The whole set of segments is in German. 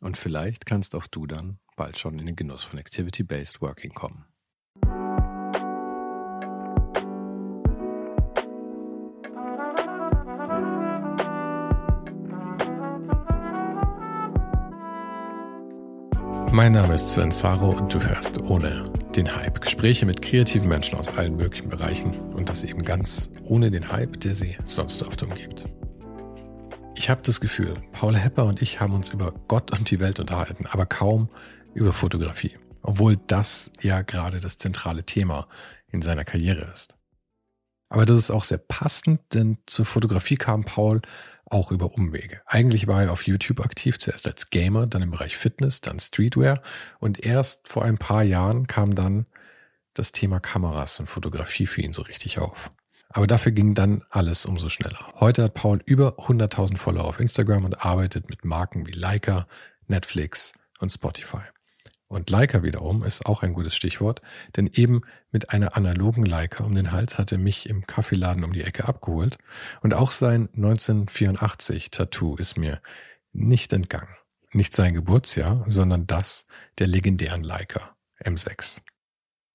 Und vielleicht kannst auch du dann bald schon in den Genuss von Activity-Based Working kommen. Mein Name ist Sven Saro und du hörst ohne den Hype. Gespräche mit kreativen Menschen aus allen möglichen Bereichen und das eben ganz ohne den Hype, der sie sonst oft umgibt. Ich habe das Gefühl, Paul Hepper und ich haben uns über Gott und die Welt unterhalten, aber kaum über Fotografie. Obwohl das ja gerade das zentrale Thema in seiner Karriere ist. Aber das ist auch sehr passend, denn zur Fotografie kam Paul auch über Umwege. Eigentlich war er auf YouTube aktiv, zuerst als Gamer, dann im Bereich Fitness, dann Streetwear und erst vor ein paar Jahren kam dann das Thema Kameras und Fotografie für ihn so richtig auf. Aber dafür ging dann alles umso schneller. Heute hat Paul über 100.000 Follower auf Instagram und arbeitet mit Marken wie Leica, Netflix und Spotify. Und Leica wiederum ist auch ein gutes Stichwort, denn eben mit einer analogen Leica um den Hals hat er mich im Kaffeeladen um die Ecke abgeholt und auch sein 1984 Tattoo ist mir nicht entgangen. Nicht sein Geburtsjahr, sondern das der legendären Leica M6.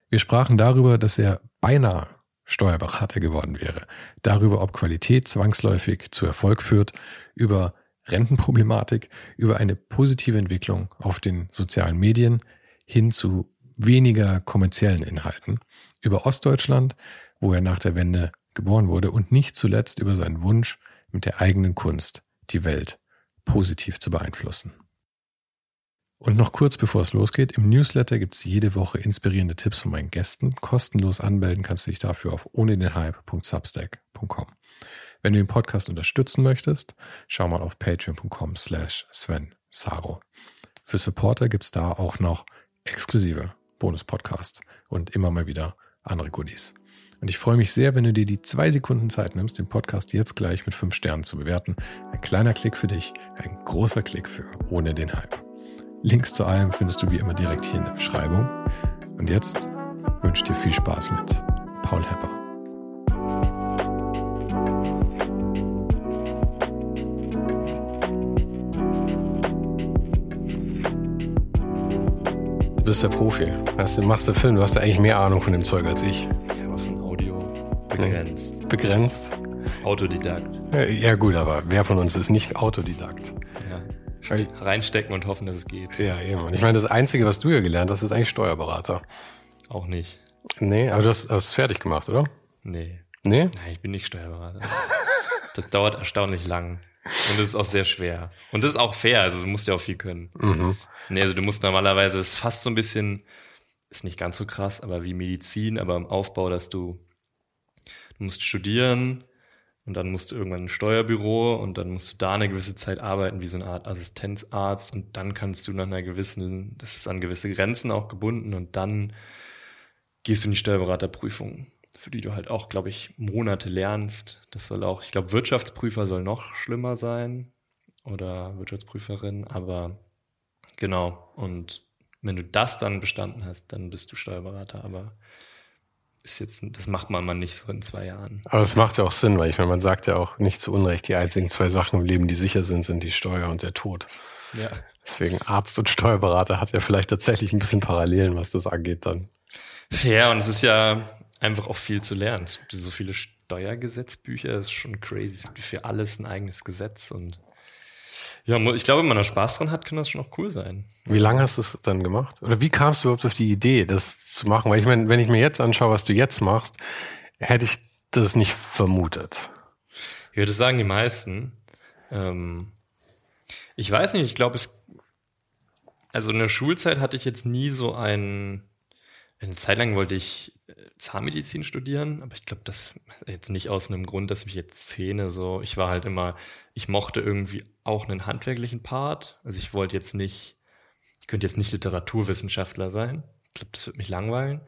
Wir sprachen darüber, dass er beinahe Steuerberater geworden wäre, darüber, ob Qualität zwangsläufig zu Erfolg führt, über Rentenproblematik über eine positive Entwicklung auf den sozialen Medien hin zu weniger kommerziellen Inhalten, über Ostdeutschland, wo er nach der Wende geboren wurde und nicht zuletzt über seinen Wunsch, mit der eigenen Kunst die Welt positiv zu beeinflussen. Und noch kurz bevor es losgeht, im Newsletter gibt es jede Woche inspirierende Tipps von meinen Gästen. Kostenlos anmelden kannst du dich dafür auf ohne den Hype.substack.com. Wenn du den Podcast unterstützen möchtest, schau mal auf patreon.com slash Sven Saro. Für Supporter gibt's da auch noch exklusive Bonus-Podcasts und immer mal wieder andere Goodies. Und ich freue mich sehr, wenn du dir die zwei Sekunden Zeit nimmst, den Podcast jetzt gleich mit fünf Sternen zu bewerten. Ein kleiner Klick für dich, ein großer Klick für ohne den Hype. Links zu allem findest du wie immer direkt hier in der Beschreibung. Und jetzt wünsche ich dir viel Spaß mit Paul Hepper. Du bist der Profi. Weißt du, machst du Film, du hast ja eigentlich mehr Ahnung von dem Zeug als ich. Ja, aber von Audio begrenzt. Begrenzt? Autodidakt. Ja, gut, aber wer von uns ist nicht Autodidakt? Reinstecken und hoffen, dass es geht. Ja, eben. Und ich meine, das Einzige, was du ja gelernt hast, ist eigentlich Steuerberater. Auch nicht. Nee, aber du hast es fertig gemacht, oder? Nee. Nee? Nein, ich bin nicht Steuerberater. das dauert erstaunlich lang. Und es ist auch sehr schwer. Und das ist auch fair, also du musst ja auch viel können. Mhm. Nee, also du musst normalerweise, es ist fast so ein bisschen, ist nicht ganz so krass, aber wie Medizin, aber im Aufbau, dass du, du musst studieren und dann musst du irgendwann ein Steuerbüro und dann musst du da eine gewisse Zeit arbeiten, wie so eine Art Assistenzarzt und dann kannst du nach einer gewissen, das ist an gewisse Grenzen auch gebunden und dann gehst du in die Steuerberaterprüfung für die du halt auch, glaube ich, Monate lernst. Das soll auch, ich glaube, Wirtschaftsprüfer soll noch schlimmer sein oder Wirtschaftsprüferin, aber genau. Und wenn du das dann bestanden hast, dann bist du Steuerberater, aber ist jetzt, das macht man mal nicht so in zwei Jahren. Aber es macht ja auch Sinn, weil ich meine, man sagt ja auch nicht zu Unrecht, die einzigen zwei Sachen im Leben, die sicher sind, sind die Steuer und der Tod. Ja. Deswegen Arzt und Steuerberater hat ja vielleicht tatsächlich ein bisschen Parallelen, was das angeht dann. Ja, und es ist ja, einfach auch viel zu lernen. Es gibt so viele Steuergesetzbücher, das ist schon crazy. Es gibt für alles ein eigenes Gesetz und Ja, ich glaube, wenn man da Spaß dran hat, kann das schon auch cool sein. Wie lange hast du es dann gemacht? Oder wie kamst du überhaupt auf die Idee, das zu machen? Weil ich meine, wenn ich mir jetzt anschaue, was du jetzt machst, hätte ich das nicht vermutet. Ich würde sagen, die meisten. Ähm, ich weiß nicht, ich glaube, es. Also in der Schulzeit hatte ich jetzt nie so ein. Eine Zeit lang wollte ich Zahnmedizin studieren, aber ich glaube, das jetzt nicht aus einem Grund, dass mich jetzt Zähne so, ich war halt immer, ich mochte irgendwie auch einen handwerklichen Part. Also ich wollte jetzt nicht, ich könnte jetzt nicht Literaturwissenschaftler sein. Ich glaube, das wird mich langweilen.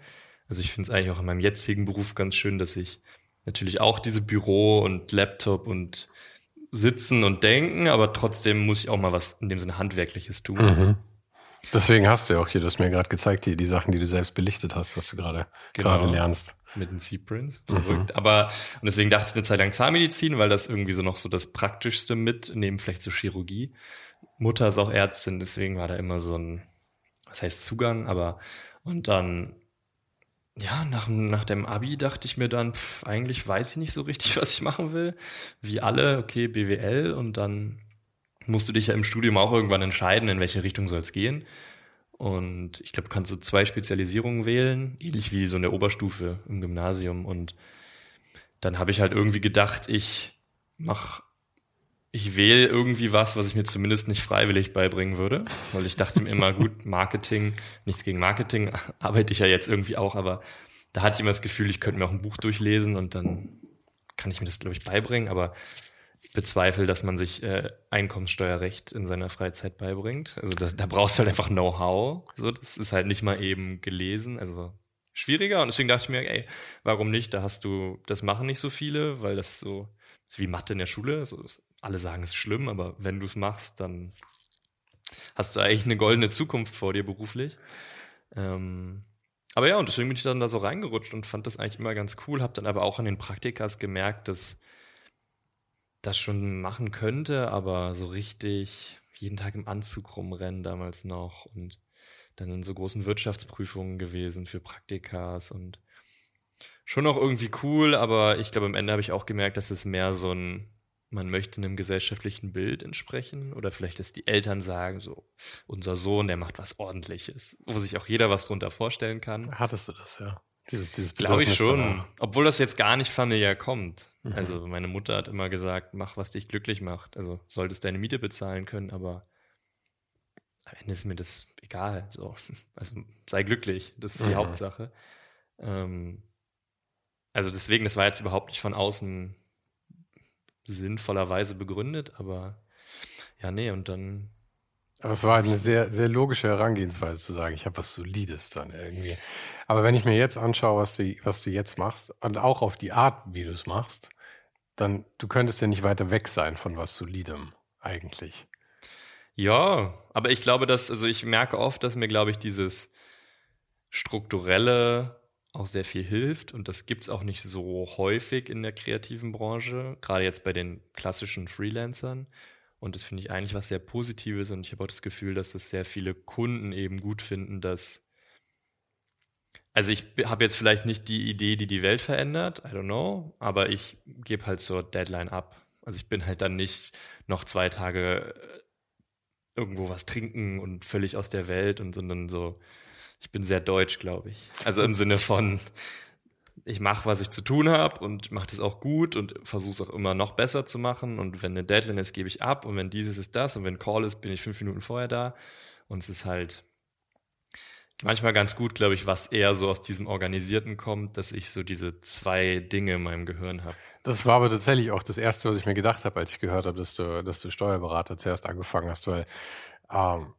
Also ich finde es eigentlich auch in meinem jetzigen Beruf ganz schön, dass ich natürlich auch diese Büro und Laptop und Sitzen und Denken, aber trotzdem muss ich auch mal was in dem Sinne Handwerkliches tun. Mhm. Deswegen hast du ja auch hier, du hast mir gerade gezeigt, die, die Sachen, die du selbst belichtet hast, was du gerade genau. gerade lernst. Mit den Seaprints. Verrückt. Mhm. Aber, und deswegen dachte ich eine Zeit lang Zahnmedizin, weil das irgendwie so noch so das Praktischste mit, neben vielleicht so Chirurgie. Mutter ist auch Ärztin, deswegen war da immer so ein, was heißt Zugang, aber, und dann, ja, nach, nach dem Abi dachte ich mir dann, pff, eigentlich weiß ich nicht so richtig, was ich machen will. Wie alle, okay, BWL und dann musst du dich ja im Studium auch irgendwann entscheiden, in welche Richtung soll es gehen. Und ich glaube, du kannst so zwei Spezialisierungen wählen, ähnlich wie so in der Oberstufe im Gymnasium. Und dann habe ich halt irgendwie gedacht, ich mach, ich wähle irgendwie was, was ich mir zumindest nicht freiwillig beibringen würde. Weil ich dachte mir immer, gut, Marketing, nichts gegen Marketing, arbeite ich ja jetzt irgendwie auch, aber da hatte ich immer das Gefühl, ich könnte mir auch ein Buch durchlesen und dann kann ich mir das, glaube ich, beibringen. Aber bezweifle, dass man sich äh, Einkommenssteuerrecht in seiner Freizeit beibringt. Also das, da brauchst du halt einfach Know-how. So, das ist halt nicht mal eben gelesen. Also schwieriger. Und deswegen dachte ich mir, ey, warum nicht? Da hast du, das machen nicht so viele, weil das so ist wie Mathe in der Schule. So, ist, alle sagen, es ist schlimm, aber wenn du es machst, dann hast du eigentlich eine goldene Zukunft vor dir beruflich. Ähm, aber ja, und deswegen bin ich dann da so reingerutscht und fand das eigentlich immer ganz cool. Hab dann aber auch an den Praktikas gemerkt, dass das schon machen könnte, aber so richtig jeden Tag im Anzug rumrennen damals noch und dann in so großen Wirtschaftsprüfungen gewesen für Praktikas und schon auch irgendwie cool, aber ich glaube, am Ende habe ich auch gemerkt, dass es mehr so ein, man möchte einem gesellschaftlichen Bild entsprechen oder vielleicht, dass die Eltern sagen, so, unser Sohn, der macht was ordentliches, wo sich auch jeder was drunter vorstellen kann. Hattest du das, ja? Dieses, dieses Glaube ich schon. Obwohl das jetzt gar nicht familiär kommt. Mhm. Also meine Mutter hat immer gesagt, mach, was dich glücklich macht. Also solltest deine Miete bezahlen können, aber am Ende ist mir das egal. So. Also sei glücklich. Das ist die mhm. Hauptsache. Ähm, also deswegen, das war jetzt überhaupt nicht von außen sinnvollerweise begründet, aber ja, nee, und dann aber es war eine sehr, sehr logische Herangehensweise zu sagen, ich habe was Solides dann irgendwie. Aber wenn ich mir jetzt anschaue, was du, was du jetzt machst und auch auf die Art, wie du es machst, dann du könntest ja nicht weiter weg sein von was Solidem eigentlich. Ja, aber ich glaube, dass, also ich merke oft, dass mir, glaube ich, dieses strukturelle auch sehr viel hilft und das gibt es auch nicht so häufig in der kreativen Branche, gerade jetzt bei den klassischen Freelancern. Und das finde ich eigentlich was sehr Positives und ich habe auch das Gefühl, dass das sehr viele Kunden eben gut finden, dass also ich habe jetzt vielleicht nicht die Idee, die die Welt verändert, I don't know, aber ich gebe halt so Deadline ab. Also ich bin halt dann nicht noch zwei Tage äh, irgendwo was trinken und völlig aus der Welt und sondern so, ich bin sehr deutsch, glaube ich. Also im Sinne von, ich mache, was ich zu tun habe und mache das auch gut und versuche es auch immer noch besser zu machen. Und wenn eine Deadline ist, gebe ich ab. Und wenn dieses ist das und wenn Call ist, bin ich fünf Minuten vorher da. Und es ist halt manchmal ganz gut, glaube ich, was eher so aus diesem Organisierten kommt, dass ich so diese zwei Dinge in meinem Gehirn habe. Das war aber tatsächlich auch das Erste, was ich mir gedacht habe, als ich gehört habe, dass du, dass du Steuerberater zuerst angefangen hast, weil ähm,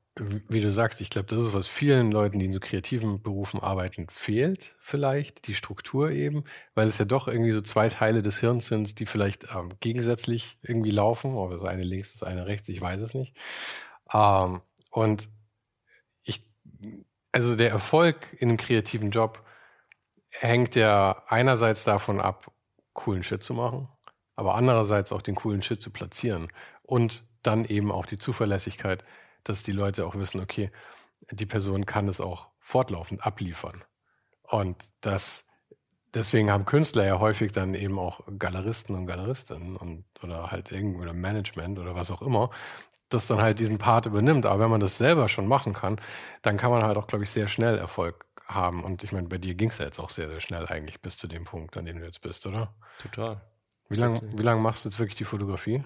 wie du sagst, ich glaube, das ist was vielen Leuten, die in so kreativen Berufen arbeiten, fehlt vielleicht, die Struktur eben, weil es ja doch irgendwie so zwei Teile des Hirns sind, die vielleicht ähm, gegensätzlich irgendwie laufen, ob das eine links, das eine rechts, ich weiß es nicht. Ähm, und also der Erfolg in einem kreativen Job hängt ja einerseits davon ab, coolen Shit zu machen, aber andererseits auch den coolen Shit zu platzieren und dann eben auch die Zuverlässigkeit, dass die Leute auch wissen, okay, die Person kann es auch fortlaufend abliefern. Und das, deswegen haben Künstler ja häufig dann eben auch Galeristen und Galeristinnen und oder halt irgendwie oder Management oder was auch immer, das dann halt diesen Part übernimmt. Aber wenn man das selber schon machen kann, dann kann man halt auch, glaube ich, sehr schnell Erfolg haben. Und ich meine, bei dir ging es ja jetzt auch sehr, sehr schnell eigentlich bis zu dem Punkt, an dem du jetzt bist, oder? Total. Wie lange wie lang machst du jetzt wirklich die Fotografie?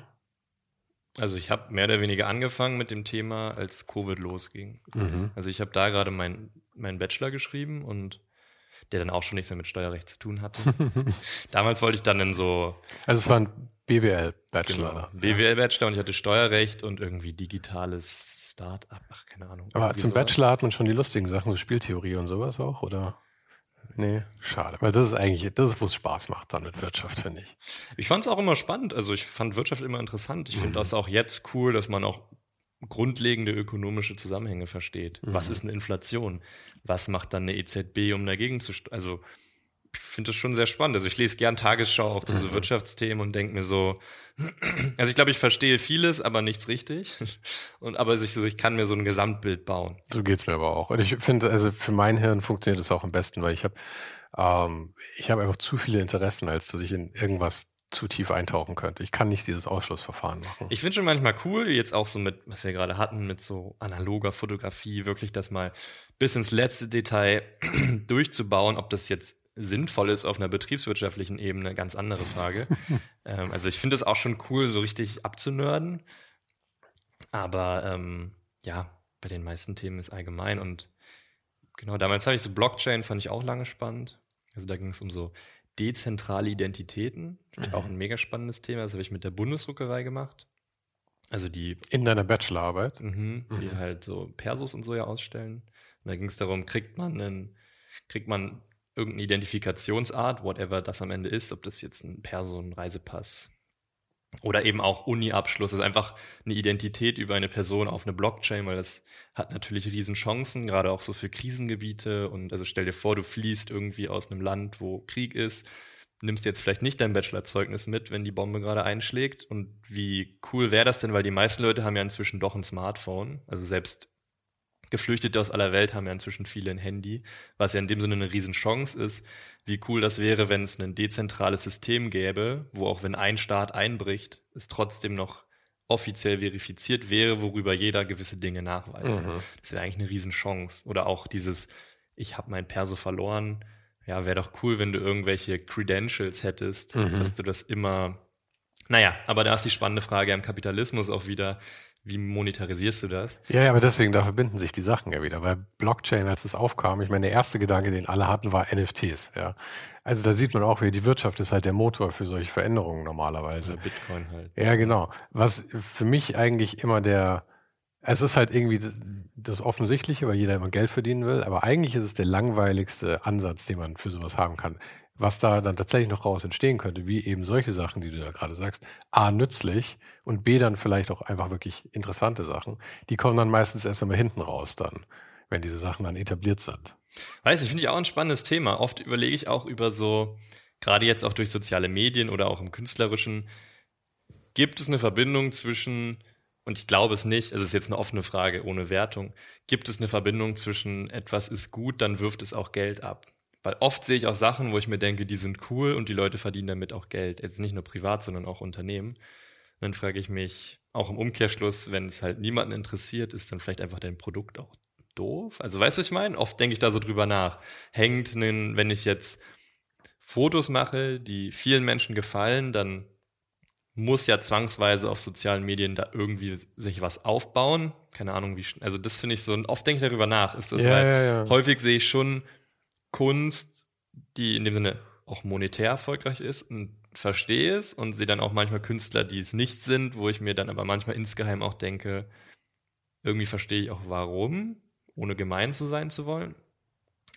Also ich habe mehr oder weniger angefangen mit dem Thema, als Covid losging. Mhm. Also ich habe da gerade meinen mein Bachelor geschrieben und der dann auch schon nichts mehr mit Steuerrecht zu tun hatte. Damals wollte ich dann in so. Also es war ein BWL-Bachelor. Genau, BWL-Bachelor und ich hatte Steuerrecht und irgendwie digitales Start-up, ach keine Ahnung. Aber zum sowas. Bachelor hat man schon die lustigen Sachen, so Spieltheorie und sowas auch, oder? Nee, schade. Weil das ist eigentlich, das ist, wo es Spaß macht dann mit Wirtschaft, finde ich. Ich fand es auch immer spannend. Also ich fand Wirtschaft immer interessant. Ich mhm. finde das auch jetzt cool, dass man auch grundlegende ökonomische Zusammenhänge versteht. Mhm. Was ist eine Inflation? Was macht dann eine EZB, um dagegen zu, also finde das schon sehr spannend. Also ich lese gern Tagesschau auch zu so mhm. Wirtschaftsthemen und denke mir so, also ich glaube, ich verstehe vieles, aber nichts richtig. Und aber ich, so, ich kann mir so ein Gesamtbild bauen. So geht's mir aber auch. Und ich finde, also für mein Hirn funktioniert das auch am besten, weil ich habe ähm, ich habe einfach zu viele Interessen, als dass ich in irgendwas zu tief eintauchen könnte. Ich kann nicht dieses Ausschlussverfahren machen. Ich finde schon manchmal cool, jetzt auch so mit, was wir gerade hatten, mit so analoger Fotografie, wirklich das mal bis ins letzte Detail durchzubauen, ob das jetzt sinnvoll ist auf einer betriebswirtschaftlichen Ebene, ganz andere Frage. ähm, also ich finde es auch schon cool, so richtig abzunörden. Aber ähm, ja, bei den meisten Themen ist allgemein. Und genau, damals habe ich so Blockchain, fand ich auch lange spannend. Also da ging es um so dezentrale Identitäten. Mhm. Auch ein mega spannendes Thema. Das habe ich mit der Bundesdruckerei gemacht. Also die. In deiner Bachelorarbeit? Mhm, die mhm. halt so Persos und so ja ausstellen. Und da ging es darum, kriegt man einen, kriegt man irgendeine Identifikationsart, whatever das am Ende ist, ob das jetzt ein Perso, ein Reisepass oder eben auch Uni-Abschluss, also einfach eine Identität über eine Person auf eine Blockchain, weil das hat natürlich riesen Chancen, gerade auch so für Krisengebiete. Und also stell dir vor, du fließt irgendwie aus einem Land, wo Krieg ist, nimmst jetzt vielleicht nicht dein Bachelorzeugnis mit, wenn die Bombe gerade einschlägt. Und wie cool wäre das denn, weil die meisten Leute haben ja inzwischen doch ein Smartphone, also selbst Geflüchtete aus aller Welt haben ja inzwischen viele ein Handy, was ja in dem Sinne eine Riesenchance ist. Wie cool das wäre, wenn es ein dezentrales System gäbe, wo auch wenn ein Staat einbricht, es trotzdem noch offiziell verifiziert wäre, worüber jeder gewisse Dinge nachweist. Mhm. Das wäre eigentlich eine Riesenchance. Oder auch dieses, ich habe mein Perso verloren. Ja, wäre doch cool, wenn du irgendwelche Credentials hättest, mhm. dass du das immer. Naja, aber da ist die spannende Frage am Kapitalismus auch wieder wie monetarisierst du das? Ja, ja, aber deswegen, da verbinden sich die Sachen ja wieder. Weil Blockchain, als es aufkam, ich meine, der erste Gedanke, den alle hatten, war NFTs. Ja. Also da sieht man auch, wie die Wirtschaft ist halt der Motor für solche Veränderungen normalerweise. Also Bitcoin halt. Ja, genau. Was für mich eigentlich immer der, es ist halt irgendwie das Offensichtliche, weil jeder immer Geld verdienen will, aber eigentlich ist es der langweiligste Ansatz, den man für sowas haben kann was da dann tatsächlich noch raus entstehen könnte, wie eben solche Sachen, die du da gerade sagst, A, nützlich und B, dann vielleicht auch einfach wirklich interessante Sachen, die kommen dann meistens erst einmal hinten raus dann, wenn diese Sachen dann etabliert sind. Weißt du, finde ich auch ein spannendes Thema. Oft überlege ich auch über so, gerade jetzt auch durch soziale Medien oder auch im Künstlerischen, gibt es eine Verbindung zwischen, und ich glaube es nicht, es ist jetzt eine offene Frage ohne Wertung, gibt es eine Verbindung zwischen etwas ist gut, dann wirft es auch Geld ab? Weil oft sehe ich auch Sachen, wo ich mir denke, die sind cool und die Leute verdienen damit auch Geld. Jetzt nicht nur privat, sondern auch Unternehmen. Und dann frage ich mich, auch im Umkehrschluss, wenn es halt niemanden interessiert, ist dann vielleicht einfach dein Produkt auch doof? Also weißt du, was ich meine? Oft denke ich da so drüber nach. Hängt, einen, wenn ich jetzt Fotos mache, die vielen Menschen gefallen, dann muss ja zwangsweise auf sozialen Medien da irgendwie sich was aufbauen. Keine Ahnung, wie, also das finde ich so, und oft denke ich darüber nach. Ist das, ja, weil ja, ja. häufig sehe ich schon Kunst, die in dem Sinne auch monetär erfolgreich ist und verstehe es und sehe dann auch manchmal Künstler, die es nicht sind, wo ich mir dann aber manchmal insgeheim auch denke, irgendwie verstehe ich auch warum, ohne gemein zu sein zu wollen.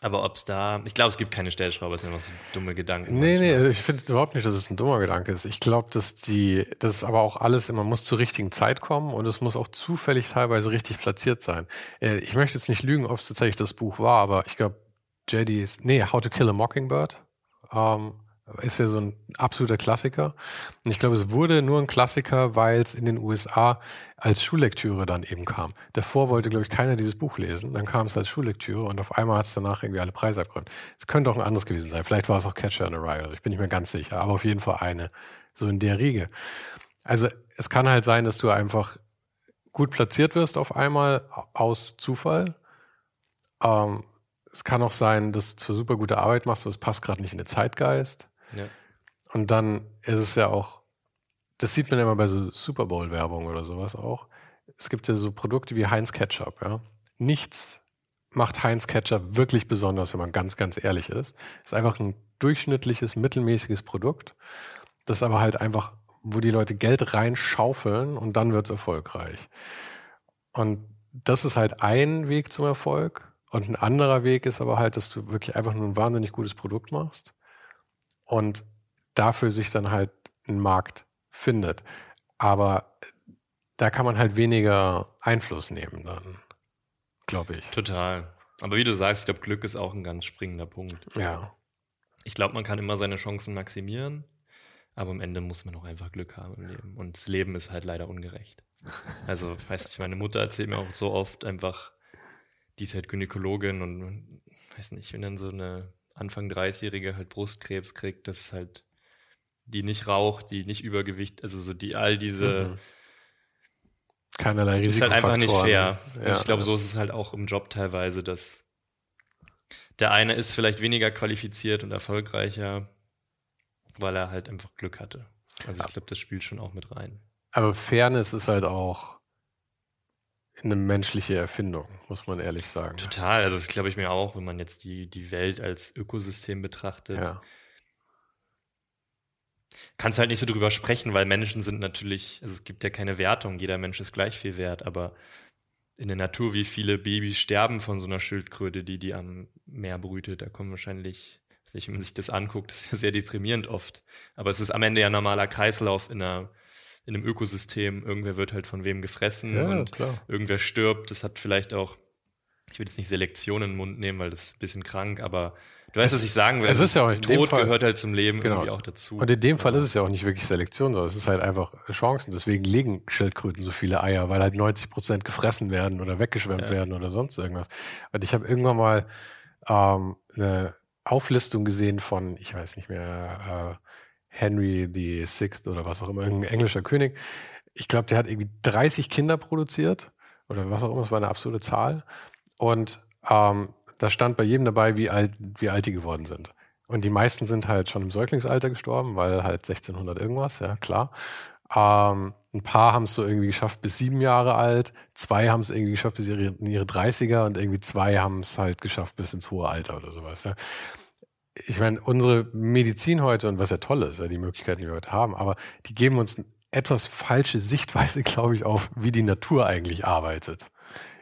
Aber ob es da, ich glaube, es gibt keine Stellschraube, es sind einfach so dumme Gedanken. Nee, manchmal. nee, ich finde überhaupt nicht, dass es ein dummer Gedanke ist. Ich glaube, dass die, das ist aber auch alles, man muss zur richtigen Zeit kommen und es muss auch zufällig teilweise richtig platziert sein. Äh, ich möchte jetzt nicht lügen, ob es tatsächlich das Buch war, aber ich glaube, JD's, nee, How to Kill a Mockingbird. Ähm, ist ja so ein absoluter Klassiker. Und ich glaube, es wurde nur ein Klassiker, weil es in den USA als Schullektüre dann eben kam. Davor wollte, glaube ich, keiner dieses Buch lesen. Dann kam es als Schullektüre und auf einmal hat es danach irgendwie alle Preise abgeräumt. Es könnte auch ein anderes gewesen sein. Vielleicht war es auch Catcher in a Rye. Also ich bin nicht mehr ganz sicher. Aber auf jeden Fall eine. So in der Riege. Also es kann halt sein, dass du einfach gut platziert wirst auf einmal aus Zufall. Ähm, es kann auch sein, dass du zwar super gute Arbeit machst, aber es passt gerade nicht in den Zeitgeist. Ja. Und dann ist es ja auch, das sieht man ja immer bei so Super Bowl-Werbung oder sowas auch. Es gibt ja so Produkte wie Heinz Ketchup, ja. Nichts macht Heinz Ketchup wirklich besonders, wenn man ganz, ganz ehrlich ist. Es ist einfach ein durchschnittliches, mittelmäßiges Produkt, das aber halt einfach, wo die Leute Geld reinschaufeln und dann wird es erfolgreich. Und das ist halt ein Weg zum Erfolg. Und ein anderer Weg ist aber halt, dass du wirklich einfach nur ein wahnsinnig gutes Produkt machst und dafür sich dann halt ein Markt findet. Aber da kann man halt weniger Einfluss nehmen dann glaube ich. Total. Aber wie du sagst, ich glaube, Glück ist auch ein ganz springender Punkt. Ja. Ich glaube, man kann immer seine Chancen maximieren, aber am Ende muss man auch einfach Glück haben im Leben. Und das Leben ist halt leider ungerecht. Also, weiß nicht, meine Mutter erzählt mir auch so oft einfach, die ist halt Gynäkologin und weiß nicht, wenn dann so eine Anfang 30-Jährige halt Brustkrebs kriegt, das ist halt, die nicht raucht, die nicht Übergewicht, also so die all diese mhm keinerlei Risiko. Ist halt einfach nicht fair. Ja. ich glaube, so ist es halt auch im Job teilweise, dass der eine ist vielleicht weniger qualifiziert und erfolgreicher, weil er halt einfach Glück hatte. Also ich glaube, das spielt schon auch mit rein. Aber Fairness ist halt auch eine menschliche Erfindung, muss man ehrlich sagen. Total. Also das glaube ich mir auch, wenn man jetzt die, die Welt als Ökosystem betrachtet. Ja kannst halt nicht so drüber sprechen, weil Menschen sind natürlich, also es gibt ja keine Wertung, jeder Mensch ist gleich viel wert, aber in der Natur, wie viele Babys sterben von so einer Schildkröte, die die am Meer brütet, da kommen wahrscheinlich, nicht, wenn man sich das anguckt, das ist ja sehr deprimierend oft. Aber es ist am Ende ja ein normaler Kreislauf in einer in einem Ökosystem. Irgendwer wird halt von wem gefressen ja, und klar. irgendwer stirbt. Das hat vielleicht auch, ich will jetzt nicht Selektion in den Mund nehmen, weil das ist ein bisschen krank, aber Du weißt, was ich sagen will. Es ist ja auch Tod Fall, gehört halt zum Leben genau. irgendwie auch dazu. Und in dem Fall ist es ja auch nicht wirklich Selektion, sondern es ist halt einfach Chancen. Deswegen legen Schildkröten so viele Eier, weil halt 90 Prozent gefressen werden oder weggeschwemmt ja. werden oder sonst irgendwas. Und ich habe irgendwann mal ähm, eine Auflistung gesehen von, ich weiß nicht mehr, äh, Henry Sixth oder was auch immer, irgendein englischer König. Ich glaube, der hat irgendwie 30 Kinder produziert oder was auch immer, es war eine absolute Zahl. Und ähm, da stand bei jedem dabei, wie alt, wie alt die geworden sind. Und die meisten sind halt schon im Säuglingsalter gestorben, weil halt 1600 irgendwas, ja klar. Ähm, ein paar haben es so irgendwie geschafft bis sieben Jahre alt, zwei haben es irgendwie geschafft bis ihre, in ihre 30er und irgendwie zwei haben es halt geschafft bis ins hohe Alter oder sowas. Ja. Ich meine, unsere Medizin heute und was ja toll ist, ja, die Möglichkeiten, die wir heute haben, aber die geben uns eine etwas falsche Sichtweise, glaube ich, auf, wie die Natur eigentlich arbeitet.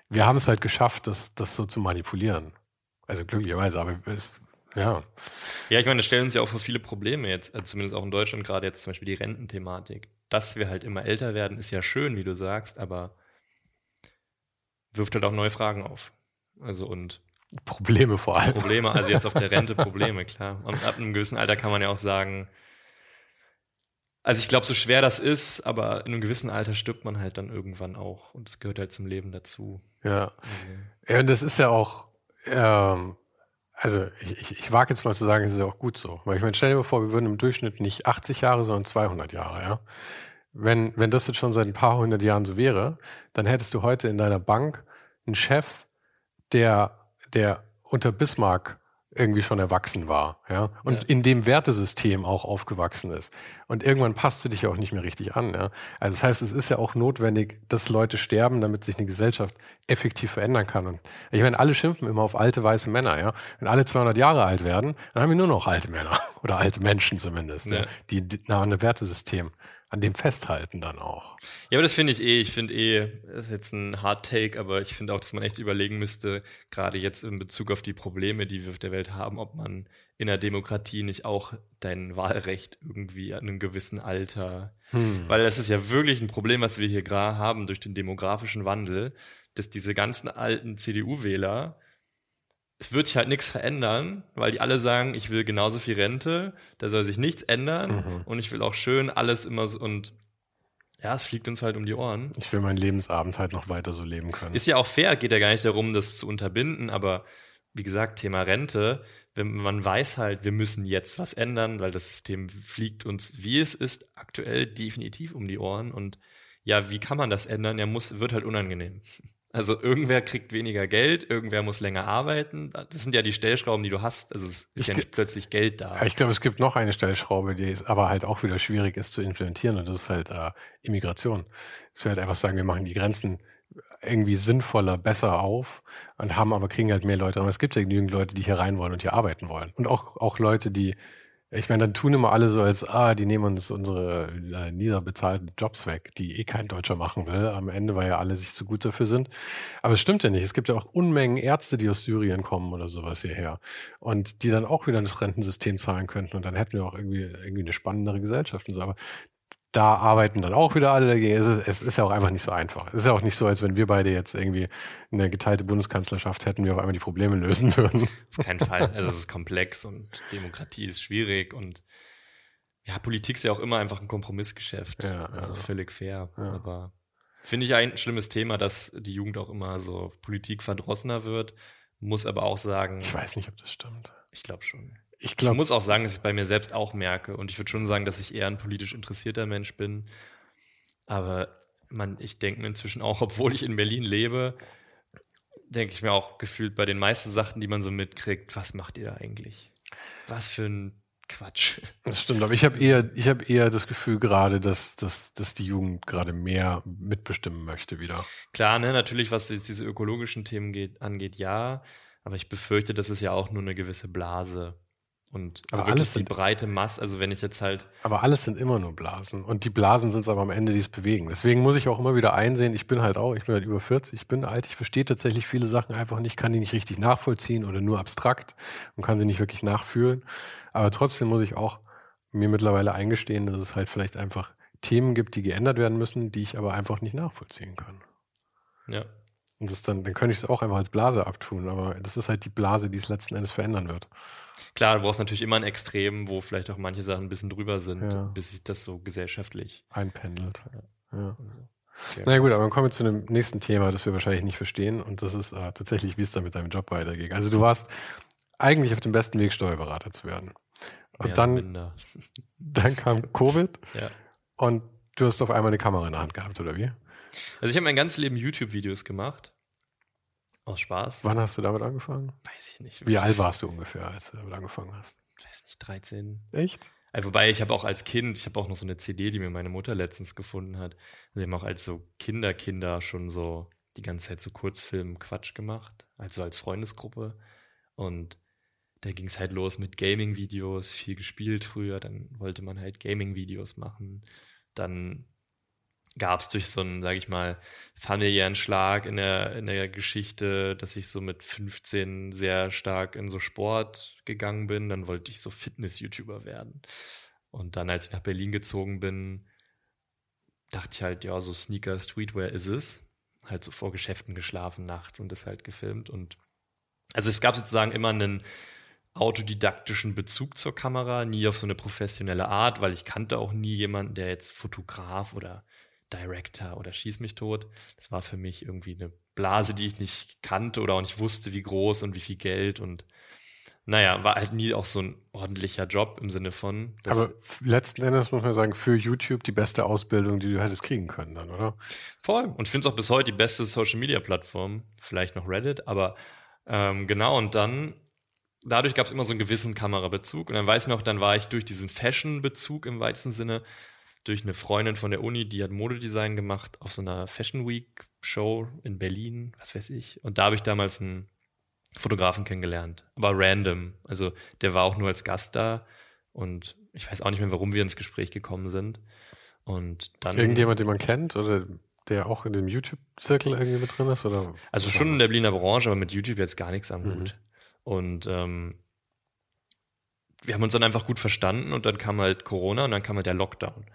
Wir haben es halt geschafft, das, das so zu manipulieren. Also glücklicherweise, aber es, ja. Ja, ich meine, das stellen uns ja auch vor viele Probleme jetzt, also zumindest auch in Deutschland gerade jetzt zum Beispiel die Rententhematik. Dass wir halt immer älter werden, ist ja schön, wie du sagst, aber wirft halt auch neue Fragen auf. Also und Probleme vor allem. Probleme, also jetzt auf der Rente Probleme, klar. Und ab einem gewissen Alter kann man ja auch sagen, also ich glaube, so schwer das ist, aber in einem gewissen Alter stirbt man halt dann irgendwann auch. Und es gehört halt zum Leben dazu. Ja. Also. Ja, und das ist ja auch, ähm, also ich, ich, ich wage jetzt mal zu sagen, es ist ja auch gut so. Weil ich meine, stell dir mal vor, wir würden im Durchschnitt nicht 80 Jahre, sondern 200 Jahre, ja. Wenn, wenn das jetzt schon seit ein paar hundert Jahren so wäre, dann hättest du heute in deiner Bank einen Chef, der, der unter Bismarck irgendwie schon erwachsen war, ja, und ja. in dem Wertesystem auch aufgewachsen ist. Und irgendwann passt du dich ja auch nicht mehr richtig an, ja. Also das heißt, es ist ja auch notwendig, dass Leute sterben, damit sich eine Gesellschaft effektiv verändern kann. Und ich meine, alle schimpfen immer auf alte weiße Männer, ja. Wenn alle 200 Jahre alt werden, dann haben wir nur noch alte Männer oder alte Menschen zumindest, ja. die nach einem Wertesystem an dem festhalten dann auch. Ja, aber das finde ich eh. Ich finde eh, das ist jetzt ein Hard Take, aber ich finde auch, dass man echt überlegen müsste, gerade jetzt in Bezug auf die Probleme, die wir auf der Welt haben, ob man in der Demokratie nicht auch dein Wahlrecht irgendwie an einem gewissen Alter, hm. weil das ist ja wirklich ein Problem, was wir hier gerade haben durch den demografischen Wandel, dass diese ganzen alten CDU-Wähler es wird sich halt nichts verändern, weil die alle sagen, ich will genauso viel Rente, da soll sich nichts ändern mhm. und ich will auch schön alles immer so und ja, es fliegt uns halt um die Ohren. Ich will meinen Lebensabend halt noch weiter so leben können. Ist ja auch fair, geht ja gar nicht darum, das zu unterbinden, aber wie gesagt, Thema Rente, wenn man weiß halt, wir müssen jetzt was ändern, weil das System fliegt uns, wie es ist, aktuell definitiv um die Ohren und ja, wie kann man das ändern? Ja, muss, wird halt unangenehm. Also irgendwer kriegt weniger Geld, irgendwer muss länger arbeiten. Das sind ja die Stellschrauben, die du hast. Also es ist ich ja nicht plötzlich Geld da. Ja, ich glaube, es gibt noch eine Stellschraube, die ist aber halt auch wieder schwierig ist zu implementieren und das ist halt äh, Immigration. Es wäre halt einfach sagen, wir machen die Grenzen irgendwie sinnvoller, besser auf und haben aber kriegen halt mehr Leute. Aber es gibt ja genügend Leute, die hier rein wollen und hier arbeiten wollen. Und auch, auch Leute, die ich meine, dann tun immer alle so, als, ah, die nehmen uns unsere äh, niederbezahlten Jobs weg, die eh kein Deutscher machen will. Am Ende, weil ja alle sich zu gut dafür sind. Aber es stimmt ja nicht. Es gibt ja auch Unmengen Ärzte, die aus Syrien kommen oder sowas hierher. Und die dann auch wieder ins Rentensystem zahlen könnten. Und dann hätten wir auch irgendwie, irgendwie eine spannendere Gesellschaft und so. Aber da arbeiten dann auch wieder alle dagegen. Es ist, es ist ja auch einfach nicht so einfach. Es ist ja auch nicht so, als wenn wir beide jetzt irgendwie eine geteilte Bundeskanzlerschaft hätten, wir auf einmal die Probleme lösen würden. Auf keinen Fall. Also es ist komplex und Demokratie ist schwierig und ja, Politik ist ja auch immer einfach ein Kompromissgeschäft. Ja, also ja. völlig fair. Ja. Aber finde ich ein schlimmes Thema, dass die Jugend auch immer so politikverdrossener wird. Muss aber auch sagen. Ich weiß nicht, ob das stimmt. Ich glaube schon. Ich, glaub, ich muss auch sagen, dass ich es bei mir selbst auch merke. Und ich würde schon sagen, dass ich eher ein politisch interessierter Mensch bin. Aber man, ich denke mir inzwischen auch, obwohl ich in Berlin lebe, denke ich mir auch gefühlt bei den meisten Sachen, die man so mitkriegt, was macht ihr da eigentlich? Was für ein Quatsch. Das stimmt, aber ich habe eher, ich habe eher das Gefühl gerade, dass, dass, dass die Jugend gerade mehr mitbestimmen möchte wieder. Klar, ne, natürlich, was diese ökologischen Themen geht, angeht, ja. Aber ich befürchte, das ist ja auch nur eine gewisse Blase. Und aber also alles die breite Masse, also wenn ich jetzt halt. Aber alles sind immer nur Blasen. Und die Blasen sind es aber am Ende, die es bewegen. Deswegen muss ich auch immer wieder einsehen, ich bin halt auch, ich bin halt über 40, ich bin alt, ich verstehe tatsächlich viele Sachen einfach nicht, kann die nicht richtig nachvollziehen oder nur abstrakt und kann sie nicht wirklich nachfühlen. Aber trotzdem muss ich auch mir mittlerweile eingestehen, dass es halt vielleicht einfach Themen gibt, die geändert werden müssen, die ich aber einfach nicht nachvollziehen kann. Ja. Und das dann, dann könnte ich es auch einfach als Blase abtun, aber das ist halt die Blase, die es letzten Endes verändern wird. Klar, du brauchst natürlich immer ein Extrem, wo vielleicht auch manche Sachen ein bisschen drüber sind, ja. bis sich das so gesellschaftlich einpendelt. Ja. ja. Also, Na ja, gut, aber dann kommen wir zu dem nächsten Thema, das wir wahrscheinlich nicht verstehen. Und das ist äh, tatsächlich, wie es da mit deinem Job weitergeht. Also du warst eigentlich auf dem besten Weg, Steuerberater zu werden. Und Mehr dann, dann kam Covid ja. und du hast auf einmal eine Kamera in der Hand gehabt, oder wie? Also ich habe mein ganzes Leben YouTube-Videos gemacht aus Spaß. Wann hast du damit angefangen? Weiß ich nicht. Wie alt warst du ungefähr, als du damit angefangen hast? Weiß nicht, 13. Echt? Also, wobei ich habe auch als Kind, ich habe auch noch so eine CD, die mir meine Mutter letztens gefunden hat. Also, wir haben auch als so Kinderkinder schon so die ganze Zeit so Kurzfilm Quatsch gemacht, also als Freundesgruppe. Und da ging es halt los mit Gaming-Videos, viel gespielt früher, dann wollte man halt Gaming-Videos machen. Dann gab es durch so einen, sage ich mal, familiären Schlag in der, in der Geschichte, dass ich so mit 15 sehr stark in so Sport gegangen bin. Dann wollte ich so Fitness-YouTuber werden. Und dann, als ich nach Berlin gezogen bin, dachte ich halt, ja, so Sneaker, Streetwear ist es. Halt so vor Geschäften geschlafen nachts und das halt gefilmt. Und also es gab sozusagen immer einen autodidaktischen Bezug zur Kamera, nie auf so eine professionelle Art, weil ich kannte auch nie jemanden, der jetzt Fotograf oder Director oder Schieß mich tot. Das war für mich irgendwie eine Blase, die ich nicht kannte oder auch nicht wusste, wie groß und wie viel Geld und naja, war halt nie auch so ein ordentlicher Job im Sinne von. Aber letzten Endes muss man sagen, für YouTube die beste Ausbildung, die du hättest kriegen können dann, oder? Voll. Und ich finde es auch bis heute die beste Social Media Plattform. Vielleicht noch Reddit, aber ähm, genau, und dann dadurch gab es immer so einen gewissen Kamerabezug. Und dann weiß ich noch, dann war ich durch diesen Fashion-Bezug im weitesten Sinne durch eine Freundin von der Uni, die hat Modedesign gemacht auf so einer Fashion Week Show in Berlin, was weiß ich. Und da habe ich damals einen Fotografen kennengelernt, aber random. Also der war auch nur als Gast da und ich weiß auch nicht mehr, warum wir ins Gespräch gekommen sind. Und dann irgendjemand, den man kennt oder der auch in dem YouTube-Zirkel irgendwie mit drin ist oder? Also schon in der Berliner Branche, aber mit YouTube jetzt gar nichts am mhm. Hut. Und ähm, wir haben uns dann einfach gut verstanden und dann kam halt Corona und dann kam halt der Lockdown.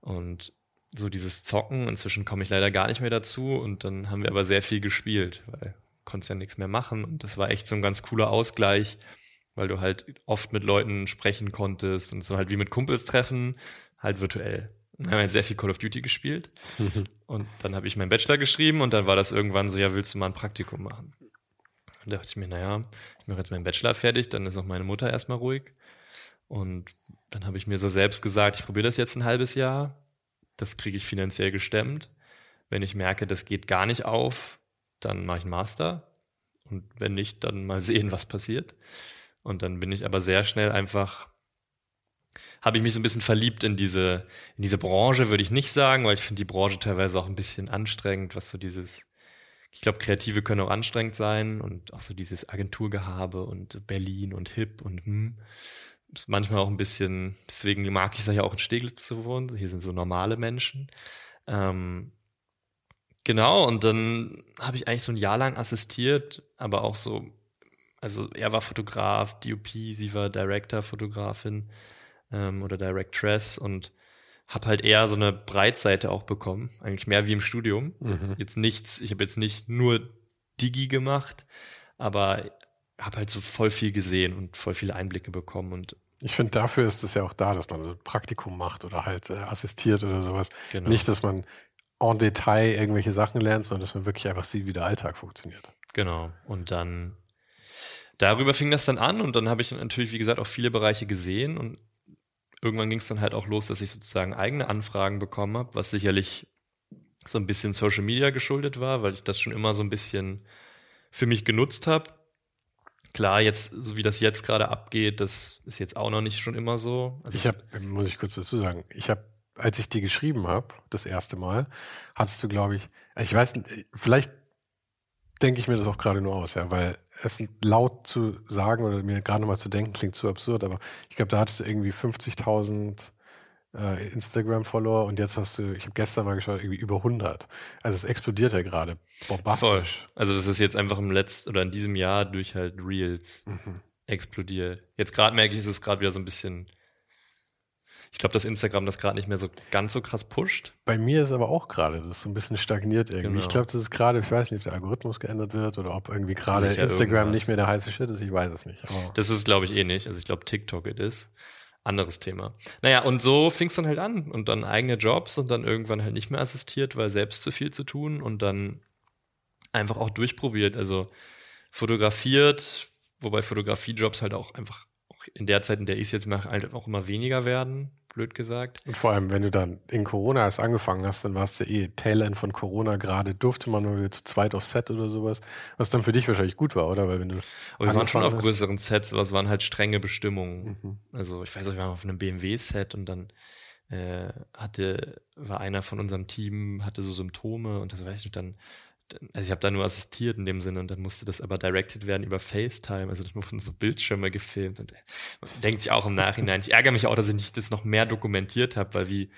Und so dieses Zocken, inzwischen komme ich leider gar nicht mehr dazu und dann haben wir aber sehr viel gespielt, weil konntest ja nichts mehr machen und das war echt so ein ganz cooler Ausgleich, weil du halt oft mit Leuten sprechen konntest und so halt wie mit Kumpels treffen, halt virtuell. Wir haben halt sehr viel Call of Duty gespielt und dann habe ich meinen Bachelor geschrieben und dann war das irgendwann so, ja, willst du mal ein Praktikum machen? Und da dachte ich mir, naja, ich mache jetzt meinen Bachelor fertig, dann ist auch meine Mutter erstmal ruhig und dann habe ich mir so selbst gesagt, ich probiere das jetzt ein halbes Jahr. das kriege ich finanziell gestemmt. Wenn ich merke, das geht gar nicht auf, dann mache ich einen Master. Und wenn nicht, dann mal sehen, was passiert. Und dann bin ich aber sehr schnell einfach, habe ich mich so ein bisschen verliebt in diese, in diese Branche, würde ich nicht sagen, weil ich finde die Branche teilweise auch ein bisschen anstrengend, was so dieses, ich glaube, Kreative können auch anstrengend sein und auch so dieses Agenturgehabe und Berlin und Hip und hm. Ist manchmal auch ein bisschen, deswegen mag ich es ja auch in Steglitz zu wohnen. Hier sind so normale Menschen. Ähm, genau, und dann habe ich eigentlich so ein Jahr lang assistiert, aber auch so, also er war Fotograf, DOP, sie war Director-Fotografin ähm, oder Directress und habe halt eher so eine Breitseite auch bekommen, eigentlich mehr wie im Studium. Mhm. Jetzt nichts, ich habe jetzt nicht nur Digi gemacht, aber habe halt so voll viel gesehen und voll viele Einblicke bekommen und ich finde, dafür ist es ja auch da, dass man so ein Praktikum macht oder halt äh, assistiert oder sowas. Genau. Nicht, dass man en Detail irgendwelche Sachen lernt, sondern dass man wirklich einfach sieht, wie der Alltag funktioniert. Genau. Und dann darüber fing das dann an und dann habe ich natürlich, wie gesagt, auch viele Bereiche gesehen und irgendwann ging es dann halt auch los, dass ich sozusagen eigene Anfragen bekommen habe, was sicherlich so ein bisschen Social Media geschuldet war, weil ich das schon immer so ein bisschen für mich genutzt habe Klar, jetzt, so wie das jetzt gerade abgeht, das ist jetzt auch noch nicht schon immer so. Also ich habe, muss ich kurz dazu sagen, ich habe, als ich dir geschrieben habe, das erste Mal, hattest du, glaube ich, ich weiß nicht, vielleicht denke ich mir das auch gerade nur aus, ja, weil es laut zu sagen oder mir gerade nochmal zu denken klingt zu absurd, aber ich glaube, da hattest du irgendwie 50.000 äh, Instagram-Follower und jetzt hast du, ich habe gestern mal geschaut, irgendwie über 100. Also es explodiert ja gerade bombastisch. Voll. Also das ist jetzt einfach im letzten oder in diesem Jahr durch halt Reels mhm. explodiert. Jetzt gerade merke ich, ist es gerade wieder so ein bisschen ich glaube, dass Instagram das gerade nicht mehr so ganz so krass pusht. Bei mir ist aber auch gerade, das ist so ein bisschen stagniert irgendwie. Genau. Ich glaube, das ist gerade, ich weiß nicht, ob der Algorithmus geändert wird oder ob irgendwie gerade Instagram irgendwas. nicht mehr der heiße Shit ist, ich weiß es nicht. Aber das ist, glaube ich, eh nicht. Also ich glaube, TikTok it ist anderes Thema. Naja, und so fing es dann halt an und dann eigene Jobs und dann irgendwann halt nicht mehr assistiert, weil selbst zu viel zu tun und dann einfach auch durchprobiert. Also fotografiert, wobei Fotografiejobs halt auch einfach auch in der Zeit, in der ich es jetzt mache, halt auch immer weniger werden blöd gesagt. Und vor allem, wenn du dann in Corona erst angefangen hast, dann warst du eh Tailend von Corona gerade, durfte man nur zu zweit auf Set oder sowas, was dann für dich wahrscheinlich gut war, oder? Weil wenn du aber wir waren schon auf hast. größeren Sets, aber es waren halt strenge Bestimmungen. Mhm. Also ich weiß nicht, wir waren auf einem BMW-Set und dann äh, hatte, war einer von unserem Team, hatte so Symptome und das weiß ich nicht, dann also ich habe da nur assistiert in dem Sinne und dann musste das aber directed werden über FaceTime, also dann wurden so Bildschirme gefilmt und denkt sich auch im Nachhinein, ich ärgere mich auch, dass ich nicht das noch mehr dokumentiert habe, weil wie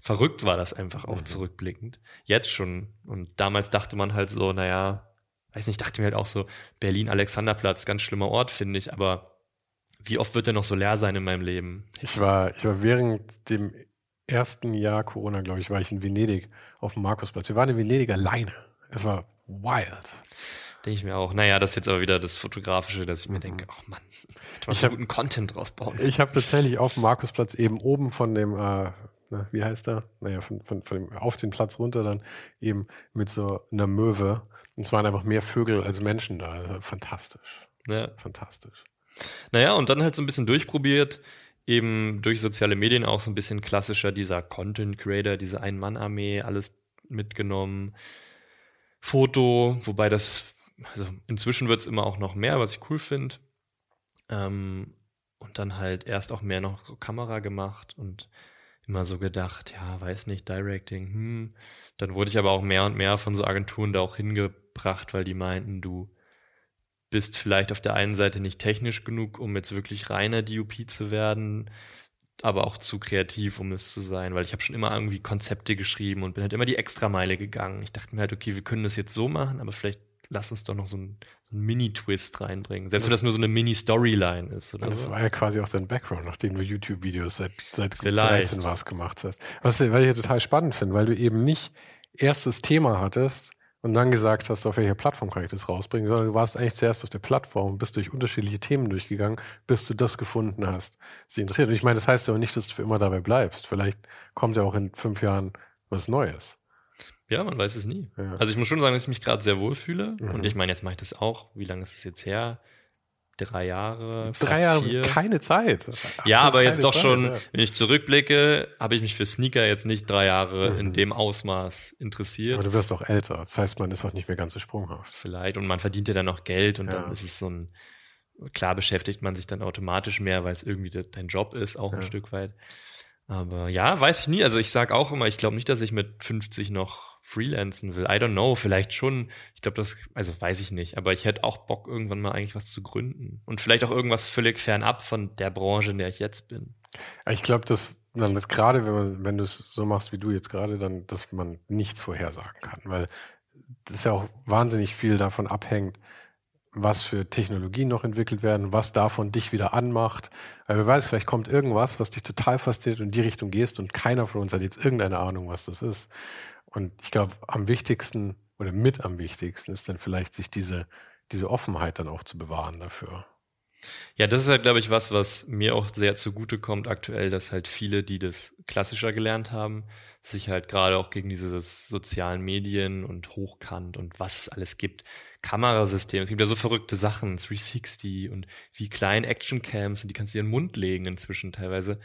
verrückt war das einfach auch mhm. zurückblickend. Jetzt schon und damals dachte man halt so, naja, weiß nicht, dachte mir halt auch so, Berlin Alexanderplatz, ganz schlimmer Ort finde ich, aber wie oft wird der noch so leer sein in meinem Leben? Ich war, ich war während dem ersten Jahr Corona, glaube ich, war ich in Venedig auf dem Markusplatz. Wir waren in Venedig alleine. Es war wild. Denke ich mir auch. Naja, das ist jetzt aber wieder das Fotografische, dass ich mir mhm. denke, ach Mann, du musst guten Content draus bauen. Ich habe tatsächlich auf dem Markusplatz eben oben von dem, äh, na, wie heißt der? Naja, von, von, von dem, auf den Platz runter dann eben mit so einer Möwe. Und es waren einfach mehr Vögel als Menschen da. Also fantastisch. Ja. Fantastisch. Naja, und dann halt so ein bisschen durchprobiert, eben durch soziale Medien auch so ein bisschen klassischer, dieser Content Creator, diese Ein-Mann-Armee, alles mitgenommen Foto, wobei das, also inzwischen wird es immer auch noch mehr, was ich cool finde. Ähm, und dann halt erst auch mehr noch Kamera gemacht und immer so gedacht, ja, weiß nicht, Directing, hm. Dann wurde ich aber auch mehr und mehr von so Agenturen da auch hingebracht, weil die meinten, du bist vielleicht auf der einen Seite nicht technisch genug, um jetzt wirklich reiner DUP zu werden aber auch zu kreativ, um es zu sein, weil ich habe schon immer irgendwie Konzepte geschrieben und bin halt immer die Extrameile gegangen. Ich dachte mir halt, okay, wir können das jetzt so machen, aber vielleicht lass uns doch noch so einen, so einen Mini-Twist reinbringen. Selbst wenn das nur so eine Mini-Storyline ist. Oder das so. war ja quasi auch dein Background, nachdem du YouTube-Videos seit, seit 13 was gemacht hast. Was, was ich ja total spannend finde, weil du eben nicht erstes Thema hattest, und dann gesagt hast, auf welcher Plattform kann ich das rausbringen, sondern du warst eigentlich zuerst auf der Plattform, bist durch unterschiedliche Themen durchgegangen, bis du das gefunden hast, was dich interessiert. Und ich meine, das heißt ja auch nicht, dass du für immer dabei bleibst. Vielleicht kommt ja auch in fünf Jahren was Neues. Ja, man weiß es nie. Ja. Also ich muss schon sagen, dass ich mich gerade sehr wohl fühle. Mhm. Und ich meine, jetzt mache ich das auch. Wie lange ist es jetzt her? Drei Jahre. Drei Jahre vier. keine Zeit. Absolut ja, aber jetzt doch Zeit, schon, ja. wenn ich zurückblicke, habe ich mich für Sneaker jetzt nicht drei Jahre mhm. in dem Ausmaß interessiert. Aber du wirst auch älter. Das heißt, man ist auch nicht mehr ganz so sprunghaft. Vielleicht. Und man verdient ja dann noch Geld und ja. dann ist es so ein, klar beschäftigt man sich dann automatisch mehr, weil es irgendwie dein Job ist, auch ja. ein Stück weit. Aber ja, weiß ich nie. Also ich sag auch immer, ich glaube nicht, dass ich mit 50 noch freelancen will. I don't know, vielleicht schon. Ich glaube, das, also weiß ich nicht. Aber ich hätte auch Bock, irgendwann mal eigentlich was zu gründen. Und vielleicht auch irgendwas völlig fernab von der Branche, in der ich jetzt bin. Ich glaube, dass man das gerade, wenn wenn du es so machst wie du jetzt gerade, dann, dass man nichts vorhersagen kann. Weil das ja auch wahnsinnig viel davon abhängt, was für Technologien noch entwickelt werden, was davon dich wieder anmacht. Weil wer weiß, vielleicht kommt irgendwas, was dich total fasziniert und in die Richtung gehst und keiner von uns hat jetzt irgendeine Ahnung, was das ist. Und ich glaube, am wichtigsten oder mit am wichtigsten ist dann vielleicht, sich diese, diese Offenheit dann auch zu bewahren dafür. Ja, das ist halt, glaube ich, was, was mir auch sehr zugute kommt aktuell, dass halt viele, die das klassischer gelernt haben, sich halt gerade auch gegen dieses sozialen Medien und Hochkant und was es alles gibt, Kamerasystem. Es gibt ja so verrückte Sachen, 360 und wie klein Actioncams und die kannst du dir in den Mund legen inzwischen teilweise,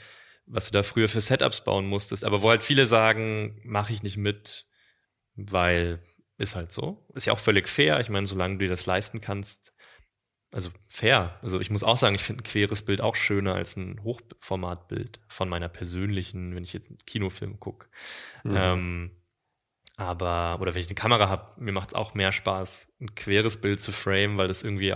was du da früher für Setups bauen musstest. Aber wo halt viele sagen, mache ich nicht mit, weil ist halt so. Ist ja auch völlig fair. Ich meine, solange du dir das leisten kannst, also fair. Also ich muss auch sagen, ich finde ein queres Bild auch schöner als ein Hochformatbild von meiner persönlichen, wenn ich jetzt einen Kinofilm gucke. Mhm. Ähm, aber, oder wenn ich eine Kamera habe, mir macht es auch mehr Spaß, ein queres Bild zu frame, weil das irgendwie,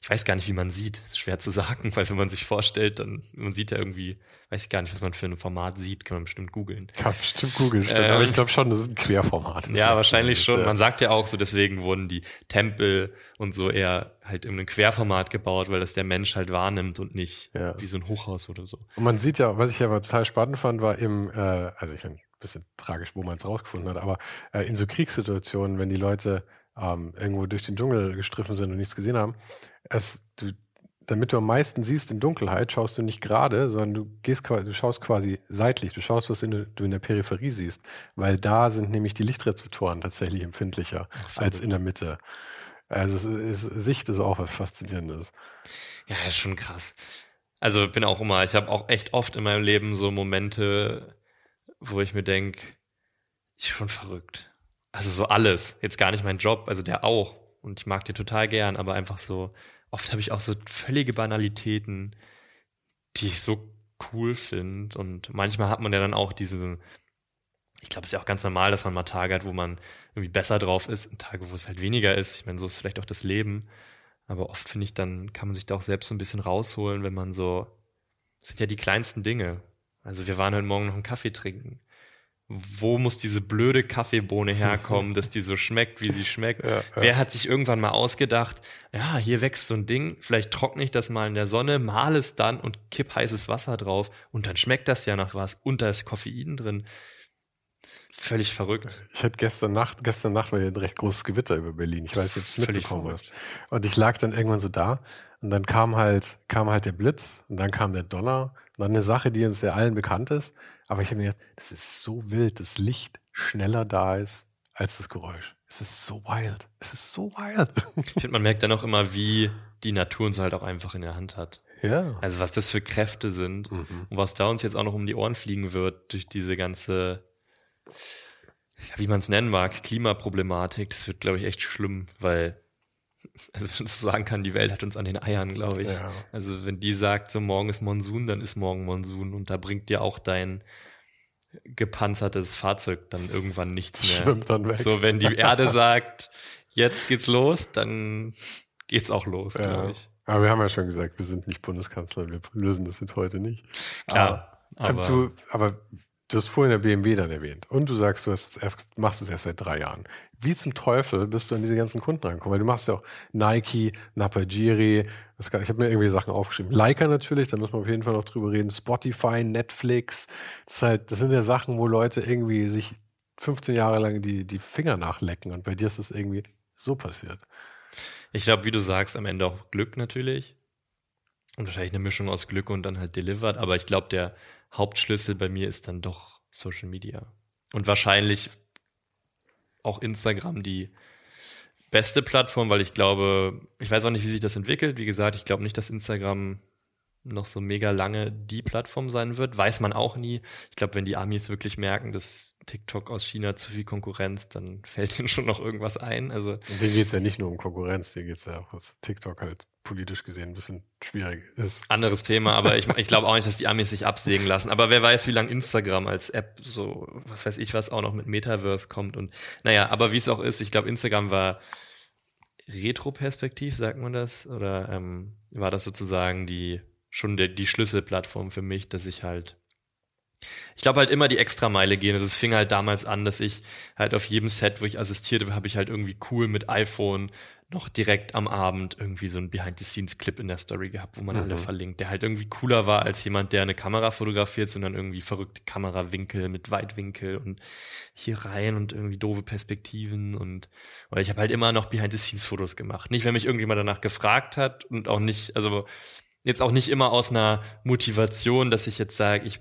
ich weiß gar nicht, wie man sieht. Schwer zu sagen, weil wenn man sich vorstellt, dann, man sieht ja irgendwie, weiß ich gar nicht, was man für ein Format sieht, kann man bestimmt googeln. Kann bestimmt googeln, stimmt. Ähm, aber ich glaube schon, das ist ein Querformat. Ja, wahrscheinlich schon. Ja. Man sagt ja auch so, deswegen wurden die Tempel und so eher halt in einem Querformat gebaut, weil das der Mensch halt wahrnimmt und nicht ja. wie so ein Hochhaus oder so. Und man sieht ja, was ich aber total spannend fand, war im, äh, also ich meine, bisschen tragisch, wo man es rausgefunden hat, aber äh, in so Kriegssituationen, wenn die Leute ähm, irgendwo durch den Dschungel gestriffen sind und nichts gesehen haben, es, du, damit du am meisten siehst in Dunkelheit, schaust du nicht gerade, sondern du gehst quasi, du schaust quasi seitlich, du schaust, was in, du in der Peripherie siehst, weil da sind nämlich die Lichtrezeptoren tatsächlich empfindlicher Ach, als in der Mitte. Also ist, Sicht ist auch was Faszinierendes. Ja, ist schon krass. Also bin auch immer, ich habe auch echt oft in meinem Leben so Momente, wo ich mir denke, ich bin schon verrückt. Also so alles. Jetzt gar nicht mein Job, also der auch. Und ich mag den total gern, aber einfach so, oft habe ich auch so völlige Banalitäten, die ich so cool finde. Und manchmal hat man ja dann auch diese, ich glaube, es ist ja auch ganz normal, dass man mal Tage hat, wo man irgendwie besser drauf ist und Tage, wo es halt weniger ist. Ich meine, so ist vielleicht auch das Leben. Aber oft finde ich, dann kann man sich da auch selbst so ein bisschen rausholen, wenn man so, das sind ja die kleinsten Dinge. Also wir waren heute Morgen noch einen Kaffee trinken. Wo muss diese blöde Kaffeebohne herkommen, dass die so schmeckt, wie sie schmeckt? Ja, ja. Wer hat sich irgendwann mal ausgedacht, ja, hier wächst so ein Ding, vielleicht trockne ich das mal in der Sonne, male es dann und kipp heißes Wasser drauf und dann schmeckt das ja nach was und da ist Koffein drin. Völlig verrückt. Ich hatte gestern Nacht, gestern Nacht war ja ein recht großes Gewitter über Berlin. Ich weiß nicht, ob du es mitbekommen hast. Und ich lag dann irgendwann so da und dann kam halt, kam halt der Blitz und dann kam der Donner und dann eine Sache, die uns ja allen bekannt ist. Aber ich habe mir gedacht, das ist so wild, dass Licht schneller da ist als das Geräusch. Es ist so wild. Es ist so wild. Ich finde, man merkt dann auch immer, wie die Natur uns halt auch einfach in der Hand hat. Ja. Also was das für Kräfte sind mhm. und was da uns jetzt auch noch um die Ohren fliegen wird durch diese ganze, wie man es nennen mag, Klimaproblematik. Das wird, glaube ich, echt schlimm, weil also wenn man so sagen kann, die Welt hat uns an den Eiern, glaube ich. Ja. Also wenn die sagt, so morgen ist Monsun, dann ist morgen Monsun und da bringt dir auch dein gepanzertes Fahrzeug dann irgendwann nichts mehr. Schwimmt dann weg. So wenn die Erde sagt, jetzt geht's los, dann geht's auch los, ja. glaube ich. Aber wir haben ja schon gesagt, wir sind nicht Bundeskanzler, wir lösen das jetzt heute nicht. Klar. Aber, aber, du, aber Du hast vorhin der BMW dann erwähnt und du sagst, du erst, machst es erst seit drei Jahren. Wie zum Teufel bist du an diese ganzen Kunden rangekommen? Weil du machst ja auch Nike, Napajiri, ich habe mir irgendwie Sachen aufgeschrieben. Leica natürlich, da muss man auf jeden Fall noch drüber reden. Spotify, Netflix. Das, halt, das sind ja Sachen, wo Leute irgendwie sich 15 Jahre lang die, die Finger nachlecken und bei dir ist das irgendwie so passiert. Ich glaube, wie du sagst, am Ende auch Glück natürlich. Und wahrscheinlich eine Mischung aus Glück und dann halt delivered. Aber ich glaube, der Hauptschlüssel bei mir ist dann doch Social Media. Und wahrscheinlich auch Instagram, die beste Plattform, weil ich glaube, ich weiß auch nicht, wie sich das entwickelt. Wie gesagt, ich glaube nicht, dass Instagram noch so mega lange die Plattform sein wird. Weiß man auch nie. Ich glaube, wenn die Amis wirklich merken, dass TikTok aus China zu viel Konkurrenz, dann fällt ihnen schon noch irgendwas ein. Also denen geht es ja nicht nur um Konkurrenz, denen geht es ja auch, was TikTok halt politisch gesehen ein bisschen schwierig ist. Anderes Thema, aber ich, ich glaube auch nicht, dass die Amis sich absägen lassen. Aber wer weiß, wie lange Instagram als App so, was weiß ich was, auch noch mit Metaverse kommt. Und naja, aber wie es auch ist, ich glaube, Instagram war Retro-Perspektiv, sagt man das? Oder ähm, war das sozusagen die schon der, die Schlüsselplattform für mich, dass ich halt ich glaube halt immer die Extrameile gehen. Also es fing halt damals an, dass ich halt auf jedem Set, wo ich assistiert habe, habe ich halt irgendwie cool mit iPhone noch direkt am Abend irgendwie so ein Behind-the-Scenes-Clip in der Story gehabt, wo man mhm. alle verlinkt, der halt irgendwie cooler war als jemand, der eine Kamera fotografiert, sondern irgendwie verrückte Kamerawinkel mit Weitwinkel und hier rein und irgendwie doofe Perspektiven und oder ich habe halt immer noch Behind-the-Scenes-Fotos gemacht. Nicht, wenn mich irgendjemand danach gefragt hat und auch nicht, also jetzt auch nicht immer aus einer Motivation, dass ich jetzt sage, ich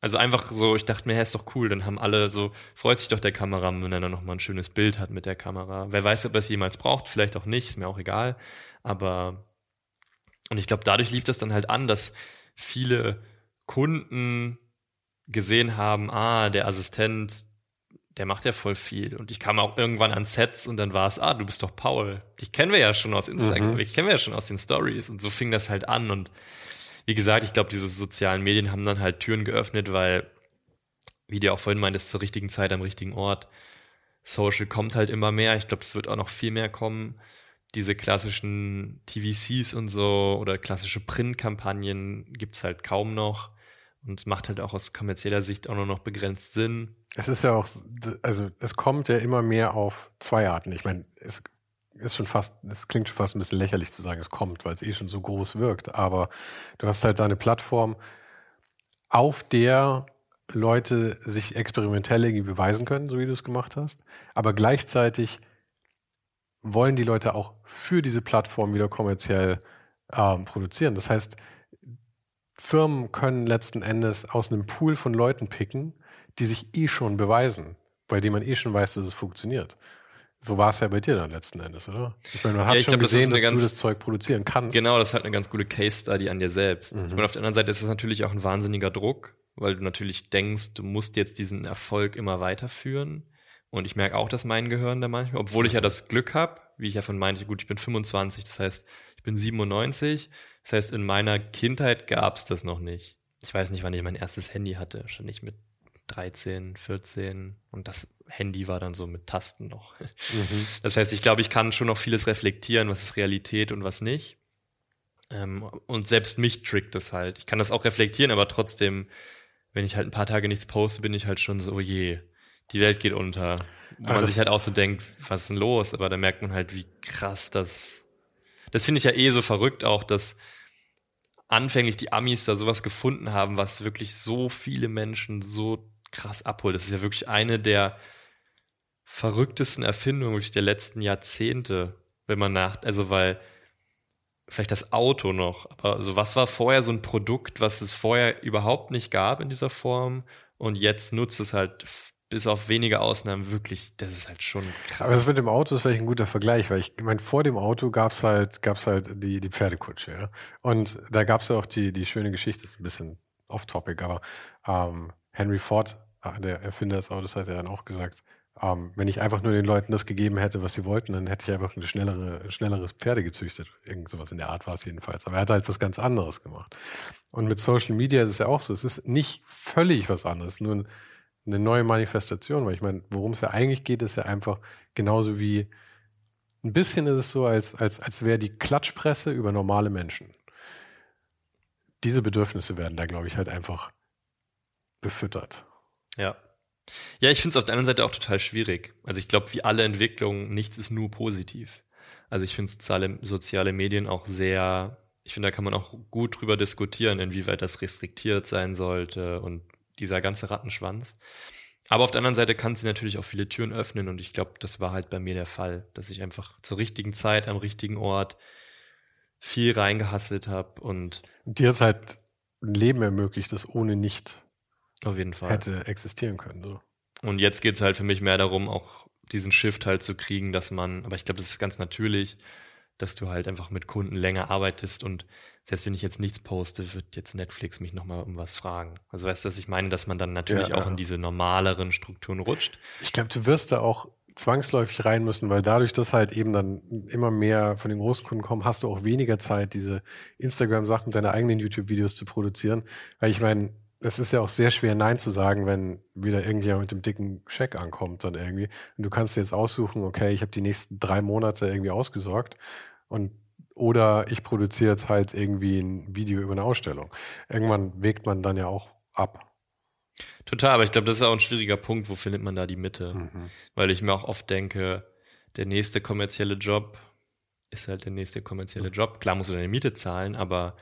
also einfach so, ich dachte mir, hey, ist doch cool, dann haben alle so, freut sich doch der Kameramann, wenn er dann nochmal ein schönes Bild hat mit der Kamera. Wer weiß, ob er es jemals braucht, vielleicht auch nicht, ist mir auch egal. Aber, und ich glaube, dadurch lief das dann halt an, dass viele Kunden gesehen haben, ah, der Assistent, der macht ja voll viel. Und ich kam auch irgendwann an Sets und dann war es, ah, du bist doch Paul. Ich kennen wir ja schon aus Instagram, mhm. ich kennen wir ja schon aus den Stories. Und so fing das halt an und wie gesagt, ich glaube, diese sozialen Medien haben dann halt Türen geöffnet, weil, wie du auch vorhin meintest, zur richtigen Zeit am richtigen Ort. Social kommt halt immer mehr. Ich glaube, es wird auch noch viel mehr kommen. Diese klassischen TVCs und so oder klassische Printkampagnen gibt's halt kaum noch. Und es macht halt auch aus kommerzieller Sicht auch nur noch begrenzt Sinn. Es ist ja auch, also es kommt ja immer mehr auf zwei Arten. Ich meine, es ist schon fast, es klingt schon fast ein bisschen lächerlich zu sagen, es kommt, weil es eh schon so groß wirkt. Aber du hast halt deine Plattform, auf der Leute sich experimentell irgendwie beweisen können, so wie du es gemacht hast. Aber gleichzeitig wollen die Leute auch für diese Plattform wieder kommerziell ähm, produzieren. Das heißt, Firmen können letzten Endes aus einem Pool von Leuten picken, die sich eh schon beweisen, bei denen man eh schon weiß, dass es funktioniert. So war es ja bei dir dann letzten Endes, oder? Ich meine, man hat ja, schon glaub, gesehen, das dass ganz, du das Zeug produzieren kannst. Genau, das ist halt eine ganz gute Case Study an dir selbst. Mhm. Und auf der anderen Seite ist es natürlich auch ein wahnsinniger Druck, weil du natürlich denkst, du musst jetzt diesen Erfolg immer weiterführen. Und ich merke auch, dass mein Gehirn da manchmal, obwohl ich ja das Glück habe, wie ich ja von meinte, gut, ich bin 25, das heißt, ich bin 97, das heißt, in meiner Kindheit gab es das noch nicht. Ich weiß nicht, wann ich mein erstes Handy hatte, wahrscheinlich mit 13, 14 und das Handy war dann so mit Tasten noch. Mhm. Das heißt, ich glaube, ich kann schon noch vieles reflektieren, was ist Realität und was nicht. Ähm, und selbst mich trickt das halt. Ich kann das auch reflektieren, aber trotzdem, wenn ich halt ein paar Tage nichts poste, bin ich halt schon so, oh je, die Welt geht unter. Wo man sich halt auch so denkt, was ist denn los? Aber da merkt man halt, wie krass das. Das finde ich ja eh so verrückt auch, dass anfänglich die Amis da sowas gefunden haben, was wirklich so viele Menschen so krass abholt. Das ist ja wirklich eine der verrücktesten Erfindungen der letzten Jahrzehnte, wenn man nach, also weil vielleicht das Auto noch, aber also was war vorher so ein Produkt, was es vorher überhaupt nicht gab in dieser Form und jetzt nutzt es halt bis auf wenige Ausnahmen wirklich, das ist halt schon krass. Aber das mit dem Auto ist vielleicht ein guter Vergleich, weil ich meine, vor dem Auto gab's halt, gab's halt die, die Pferdekutsche, ja. Und da gab's ja auch die, die schöne Geschichte, ist ein bisschen off-topic, aber ähm, Henry Ford, ah, der Erfinder des Autos, hat ja dann auch gesagt, ähm, wenn ich einfach nur den Leuten das gegeben hätte, was sie wollten, dann hätte ich einfach eine schnellere, ein schnelleres Pferde gezüchtet. Irgend sowas in der Art war es jedenfalls. Aber er hat halt was ganz anderes gemacht. Und mit Social Media ist es ja auch so. Es ist nicht völlig was anderes, nur eine neue Manifestation. Weil ich meine, worum es ja eigentlich geht, ist ja einfach genauso wie ein bisschen ist es so, als, als, als wäre die Klatschpresse über normale Menschen. Diese Bedürfnisse werden da, glaube ich, halt einfach befüttert. Ja. Ja, ich finde es auf der anderen Seite auch total schwierig. Also ich glaube, wie alle Entwicklungen, nichts ist nur positiv. Also ich finde soziale, soziale Medien auch sehr, ich finde, da kann man auch gut drüber diskutieren, inwieweit das restriktiert sein sollte und dieser ganze Rattenschwanz. Aber auf der anderen Seite kann sie natürlich auch viele Türen öffnen und ich glaube, das war halt bei mir der Fall, dass ich einfach zur richtigen Zeit am richtigen Ort viel reingehasselt habe und dir hat halt ein Leben ermöglicht, das ohne nicht auf jeden Fall. Hätte existieren können. So. Und jetzt geht es halt für mich mehr darum, auch diesen Shift halt zu kriegen, dass man, aber ich glaube, das ist ganz natürlich, dass du halt einfach mit Kunden länger arbeitest und selbst wenn ich jetzt nichts poste, wird jetzt Netflix mich nochmal um was fragen. Also weißt du, was ich meine, dass man dann natürlich ja, auch ja. in diese normaleren Strukturen rutscht. Ich glaube, du wirst da auch zwangsläufig rein müssen, weil dadurch, dass halt eben dann immer mehr von den Großkunden kommen, hast du auch weniger Zeit, diese Instagram-Sachen, deine eigenen YouTube-Videos zu produzieren. Weil ich meine, es ist ja auch sehr schwer, Nein zu sagen, wenn wieder irgendjemand mit dem dicken Scheck ankommt dann irgendwie. Und du kannst dir jetzt aussuchen, okay, ich habe die nächsten drei Monate irgendwie ausgesorgt und oder ich produziere jetzt halt irgendwie ein Video über eine Ausstellung. Irgendwann wägt man dann ja auch ab. Total, aber ich glaube, das ist auch ein schwieriger Punkt, wo findet man da die Mitte? Mhm. Weil ich mir auch oft denke, der nächste kommerzielle Job ist halt der nächste kommerzielle Job. Klar musst du deine Miete zahlen, aber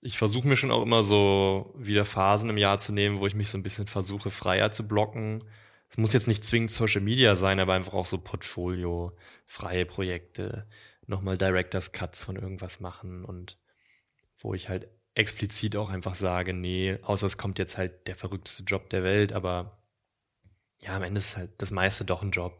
ich versuche mir schon auch immer so wieder Phasen im Jahr zu nehmen, wo ich mich so ein bisschen versuche, freier zu blocken. Es muss jetzt nicht zwingend Social Media sein, aber einfach auch so Portfolio, freie Projekte, nochmal Directors Cuts von irgendwas machen und wo ich halt explizit auch einfach sage, nee, außer es kommt jetzt halt der verrückteste Job der Welt, aber ja, am Ende ist halt das meiste doch ein Job.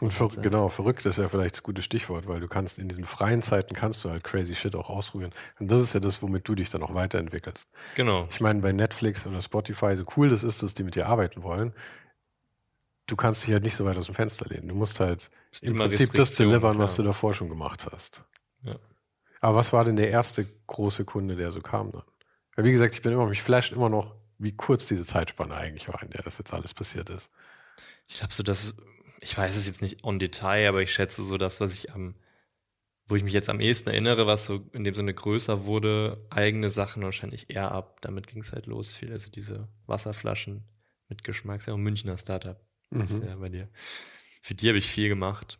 Und ver genau, verrückt ist ja vielleicht das gute Stichwort, weil du kannst in diesen freien Zeiten kannst du halt crazy shit auch ausprobieren. Und das ist ja das, womit du dich dann auch weiterentwickelst. Genau. Ich meine, bei Netflix oder Spotify, so cool das ist, dass die mit dir arbeiten wollen, du kannst dich halt nicht so weit aus dem Fenster lehnen. Du musst halt im Prinzip das delivern, was du davor schon gemacht hast. Ja. Aber was war denn der erste große Kunde, der so kam dann? Weil wie gesagt, ich bin immer, mich flasht immer noch, wie kurz diese Zeitspanne eigentlich war, in der das jetzt alles passiert ist. Ich glaube so, dass ich weiß es jetzt nicht on Detail, aber ich schätze so das, was ich am, wo ich mich jetzt am ehesten erinnere, was so in dem Sinne größer wurde, eigene Sachen wahrscheinlich eher ab. Damit ging es halt los viel. Also diese Wasserflaschen mit Geschmack, ist ja auch ein Münchner Startup. Mhm. ist ja bei dir. Für die habe ich viel gemacht.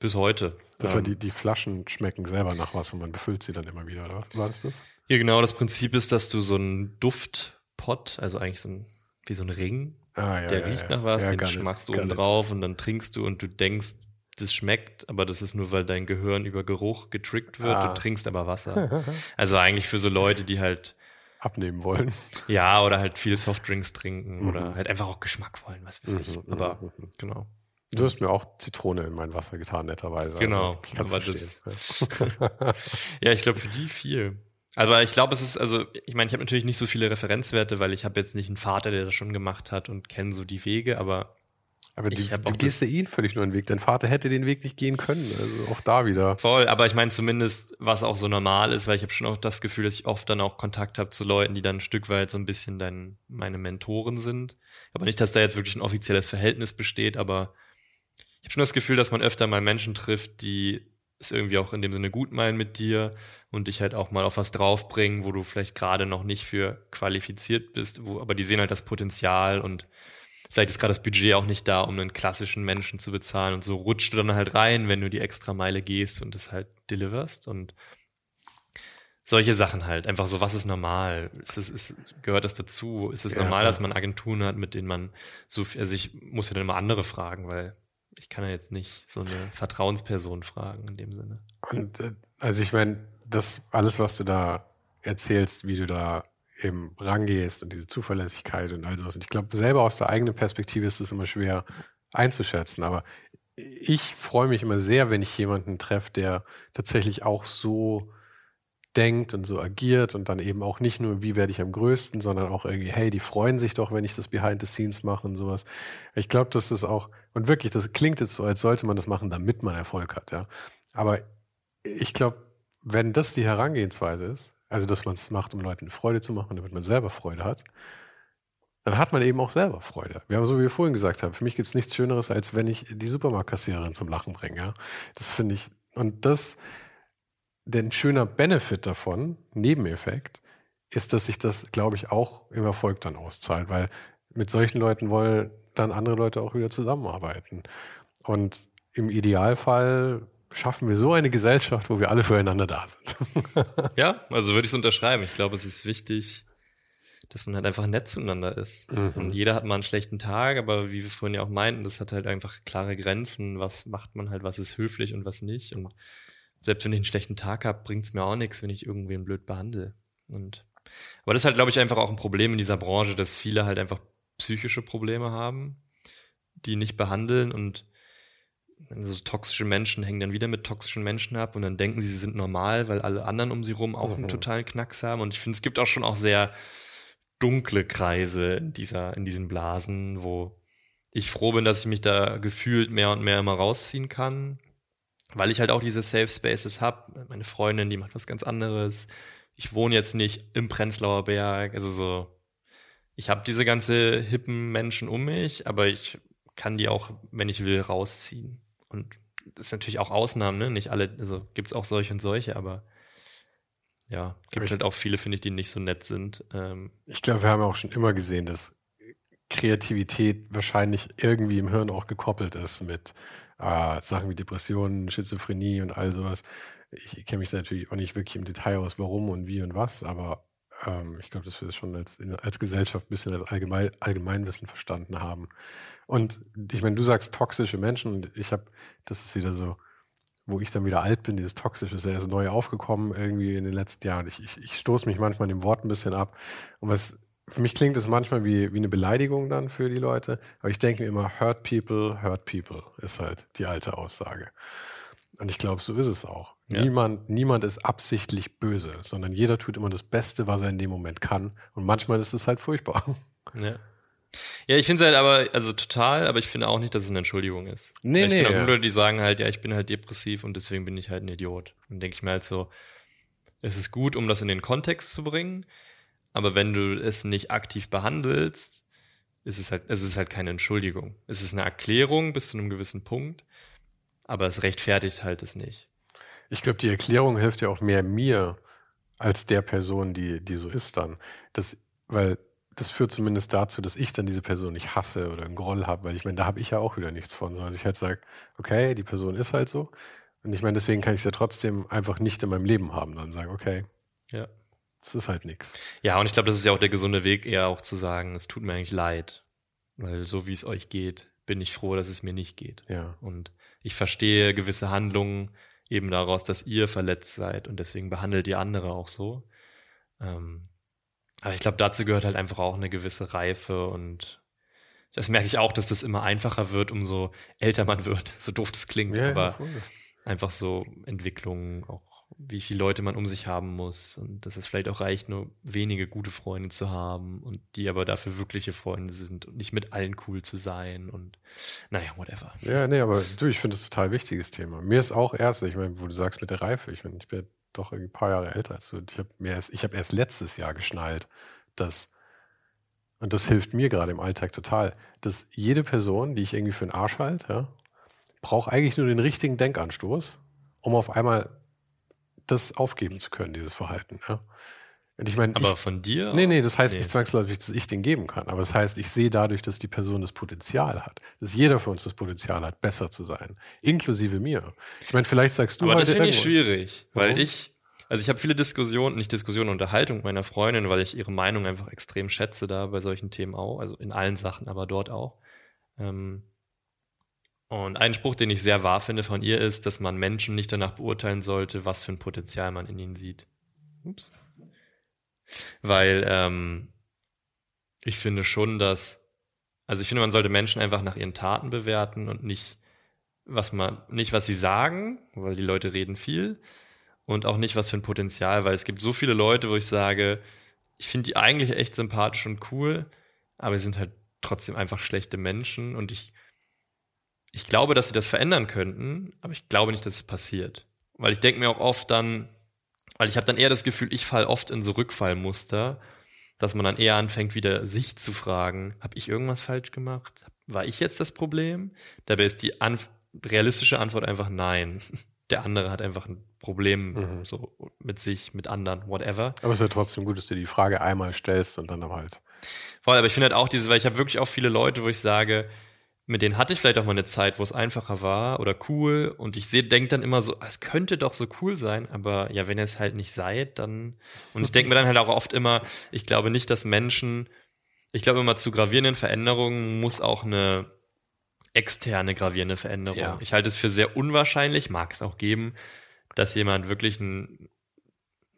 Bis heute. Das ähm, war die, die Flaschen schmecken selber nach was und man befüllt sie dann immer wieder, oder was war das das? Ja, genau. Das Prinzip ist, dass du so einen Duftpot, also eigentlich so ein, wie so ein Ring, Ah, ja, der ja, riecht ja. nach was, den schmackst du oben drauf und dann trinkst du und du denkst, das schmeckt, aber das ist nur, weil dein Gehirn über Geruch getrickt wird. Ah. Du trinkst aber Wasser. also eigentlich für so Leute, die halt abnehmen wollen. Ja, oder halt viele Softdrinks trinken mhm. oder halt einfach auch Geschmack wollen, was weiß ich. Mhm, aber mhm, mhm. genau. Du hast mir auch Zitrone in mein Wasser getan, netterweise. Genau. Also, ich das, ja, ich glaube für die viel. Aber ich glaube, es ist, also, ich meine, ich habe natürlich nicht so viele Referenzwerte, weil ich habe jetzt nicht einen Vater, der das schon gemacht hat und kenne so die Wege, aber. Aber du, du gehst ja ihn völlig nur einen Weg. Dein Vater hätte den Weg nicht gehen können. Also auch da wieder. Voll, aber ich meine zumindest, was auch so normal ist, weil ich habe schon auch das Gefühl, dass ich oft dann auch Kontakt habe zu Leuten, die dann ein Stück weit so ein bisschen dann meine Mentoren sind. Aber nicht, dass da jetzt wirklich ein offizielles Verhältnis besteht, aber ich habe schon das Gefühl, dass man öfter mal Menschen trifft, die es irgendwie auch in dem Sinne gut meinen mit dir und dich halt auch mal auf was draufbringen, wo du vielleicht gerade noch nicht für qualifiziert bist, wo, aber die sehen halt das Potenzial und vielleicht ist gerade das Budget auch nicht da, um einen klassischen Menschen zu bezahlen und so rutscht du dann halt rein, wenn du die extra Meile gehst und es halt deliverst und solche Sachen halt. Einfach so, was ist normal? Ist es, ist, gehört das dazu? Ist es ja, normal, dass man Agenturen hat, mit denen man so, also ich muss ja dann immer andere fragen, weil ich kann ja jetzt nicht so eine Vertrauensperson fragen in dem Sinne. Und äh, also ich meine, das alles, was du da erzählst, wie du da eben rangehst und diese Zuverlässigkeit und all sowas. Und ich glaube, selber aus der eigenen Perspektive ist es immer schwer einzuschätzen. Aber ich freue mich immer sehr, wenn ich jemanden treffe, der tatsächlich auch so denkt und so agiert und dann eben auch nicht nur, wie werde ich am größten, sondern auch irgendwie, hey, die freuen sich doch, wenn ich das Behind the Scenes mache und sowas. Ich glaube, dass das auch, und wirklich, das klingt jetzt so, als sollte man das machen, damit man Erfolg hat, ja. Aber ich glaube, wenn das die Herangehensweise ist, also dass man es macht, um Leuten Freude zu machen, damit man selber Freude hat, dann hat man eben auch selber Freude. Wir haben, so wie wir vorhin gesagt haben, für mich gibt es nichts Schöneres, als wenn ich die Supermarktkassiererin zum Lachen bringe. Ja? Das finde ich, und das, denn schöner Benefit davon, Nebeneffekt, ist, dass sich das, glaube ich, auch im Erfolg dann auszahlt, weil mit solchen Leuten wollen dann andere Leute auch wieder zusammenarbeiten. Und im Idealfall schaffen wir so eine Gesellschaft, wo wir alle füreinander da sind. ja, also würde ich es unterschreiben. Ich glaube, es ist wichtig, dass man halt einfach nett zueinander ist. Mhm. Und jeder hat mal einen schlechten Tag, aber wie wir vorhin ja auch meinten, das hat halt einfach klare Grenzen. Was macht man halt, was ist höflich und was nicht. Und selbst wenn ich einen schlechten Tag habe, bringt es mir auch nichts, wenn ich irgendwen blöd behandle. Und aber das ist halt, glaube ich, einfach auch ein Problem in dieser Branche, dass viele halt einfach psychische Probleme haben, die nicht behandeln und so toxische Menschen hängen dann wieder mit toxischen Menschen ab und dann denken sie, sie sind normal, weil alle anderen um sie rum auch mhm. einen totalen Knacks haben. Und ich finde, es gibt auch schon auch sehr dunkle Kreise in dieser, in diesen Blasen, wo ich froh bin, dass ich mich da gefühlt mehr und mehr immer rausziehen kann, weil ich halt auch diese Safe Spaces habe. Meine Freundin, die macht was ganz anderes. Ich wohne jetzt nicht im Prenzlauer Berg, also so. Ich habe diese ganze hippen Menschen um mich, aber ich kann die auch, wenn ich will, rausziehen. Und das ist natürlich auch Ausnahmen, ne? Nicht alle, also gibt es auch solche und solche, aber ja, gibt halt auch viele, finde ich, die nicht so nett sind. Ähm, ich glaube, wir haben auch schon immer gesehen, dass Kreativität wahrscheinlich irgendwie im Hirn auch gekoppelt ist mit äh, Sachen wie Depressionen, Schizophrenie und all sowas. Ich kenne mich da natürlich auch nicht wirklich im Detail aus, warum und wie und was, aber ähm, ich glaube, dass wir das schon als, als Gesellschaft ein bisschen als Allgemein, Allgemeinwissen verstanden haben. Und ich meine, du sagst toxische Menschen und ich habe, das ist wieder so, wo ich dann wieder alt bin, dieses Toxische ist ja erst neu aufgekommen irgendwie in den letzten Jahren. Ich, ich, ich stoße mich manchmal dem Wort ein bisschen ab. Und was für mich klingt es manchmal wie, wie eine Beleidigung dann für die Leute. Aber ich denke mir immer, hurt people, hurt people ist halt die alte Aussage. Und ich glaube, so ist es auch. Ja. Niemand, niemand ist absichtlich böse, sondern jeder tut immer das Beste, was er in dem Moment kann. Und manchmal ist es halt furchtbar. Ja. Ja, ich finde es halt aber, also total, aber ich finde auch nicht, dass es eine Entschuldigung ist. Nee, ich nee. Ich kenne Leute, die sagen halt, ja, ich bin halt depressiv und deswegen bin ich halt ein Idiot. Und denke ich mir halt so, es ist gut, um das in den Kontext zu bringen, aber wenn du es nicht aktiv behandelst, ist es halt, es ist halt keine Entschuldigung. Es ist eine Erklärung bis zu einem gewissen Punkt, aber es rechtfertigt halt es nicht. Ich glaube, die Erklärung hilft ja auch mehr mir als der Person, die, die so ist dann. Das, weil das führt zumindest dazu, dass ich dann diese Person nicht hasse oder einen Groll habe, weil ich meine, da habe ich ja auch wieder nichts von, sondern ich halt sage, okay, die Person ist halt so. Und ich meine, deswegen kann ich es ja trotzdem einfach nicht in meinem Leben haben. Dann sagen, okay, ja. Das ist halt nichts. Ja, und ich glaube, das ist ja auch der gesunde Weg, eher auch zu sagen, es tut mir eigentlich leid. Weil so wie es euch geht, bin ich froh, dass es mir nicht geht. Ja. Und ich verstehe gewisse Handlungen eben daraus, dass ihr verletzt seid und deswegen behandelt ihr andere auch so. Ähm, aber ich glaube, dazu gehört halt einfach auch eine gewisse Reife und das merke ich auch, dass das immer einfacher wird, umso älter man wird, so doof das klingt, ja, aber einfach so Entwicklungen, auch wie viele Leute man um sich haben muss und dass es vielleicht auch reicht, nur wenige gute Freunde zu haben und die aber dafür wirkliche Freunde sind und nicht mit allen cool zu sein und naja, whatever. Ja, nee, aber du, ich finde das total wichtiges Thema. Mir ist auch erst, ich meine, wo du sagst mit der Reife, ich meine, ich bin doch ein paar Jahre älter als du. Ich habe erst, ich erst letztes Jahr geschnallt, dass, und das hilft mir gerade im Alltag total, dass jede Person, die ich irgendwie für einen Arsch halte, ja, braucht eigentlich nur den richtigen Denkanstoß, um auf einmal das aufgeben zu können, dieses Verhalten. Ja. Und ich meine, aber ich, von dir? Nee, nee, das heißt nee. nicht zwangsläufig, dass ich den geben kann. Aber das heißt, ich sehe dadurch, dass die Person das Potenzial hat, dass jeder von uns das Potenzial hat, besser zu sein, inklusive mir. Ich meine, vielleicht sagst du Aber das finde ich schwierig, weil Warum? ich, also ich habe viele Diskussionen, nicht Diskussionen, Unterhaltung mit meiner Freundin, weil ich ihre Meinung einfach extrem schätze da bei solchen Themen auch, also in allen Sachen, aber dort auch. Ähm, und ein Spruch, den ich sehr wahr finde von ihr, ist, dass man Menschen nicht danach beurteilen sollte, was für ein Potenzial man in ihnen sieht. Ups. Weil ähm, ich finde schon, dass, also ich finde, man sollte Menschen einfach nach ihren Taten bewerten und nicht, was man, nicht was sie sagen, weil die Leute reden viel, und auch nicht was für ein Potenzial, weil es gibt so viele Leute, wo ich sage, ich finde die eigentlich echt sympathisch und cool, aber sie sind halt trotzdem einfach schlechte Menschen und ich, ich glaube, dass sie das verändern könnten, aber ich glaube nicht, dass es passiert. Weil ich denke mir auch oft dann, weil ich habe dann eher das Gefühl, ich falle oft in so Rückfallmuster, dass man dann eher anfängt, wieder sich zu fragen, habe ich irgendwas falsch gemacht? War ich jetzt das Problem? Dabei ist die Anf realistische Antwort einfach nein. Der andere hat einfach ein Problem mhm. so mit sich, mit anderen, whatever. Aber es ist ja trotzdem gut, dass du die Frage einmal stellst und dann aber halt. Voll, aber ich finde halt auch dieses, weil ich habe wirklich auch viele Leute, wo ich sage, mit denen hatte ich vielleicht auch mal eine Zeit, wo es einfacher war oder cool und ich sehe, denke dann immer so, es könnte doch so cool sein, aber ja, wenn ihr es halt nicht seid, dann und ich denke mir dann halt auch oft immer, ich glaube nicht, dass Menschen, ich glaube immer zu gravierenden Veränderungen muss auch eine externe gravierende Veränderung. Ja. Ich halte es für sehr unwahrscheinlich, mag es auch geben, dass jemand wirklich ein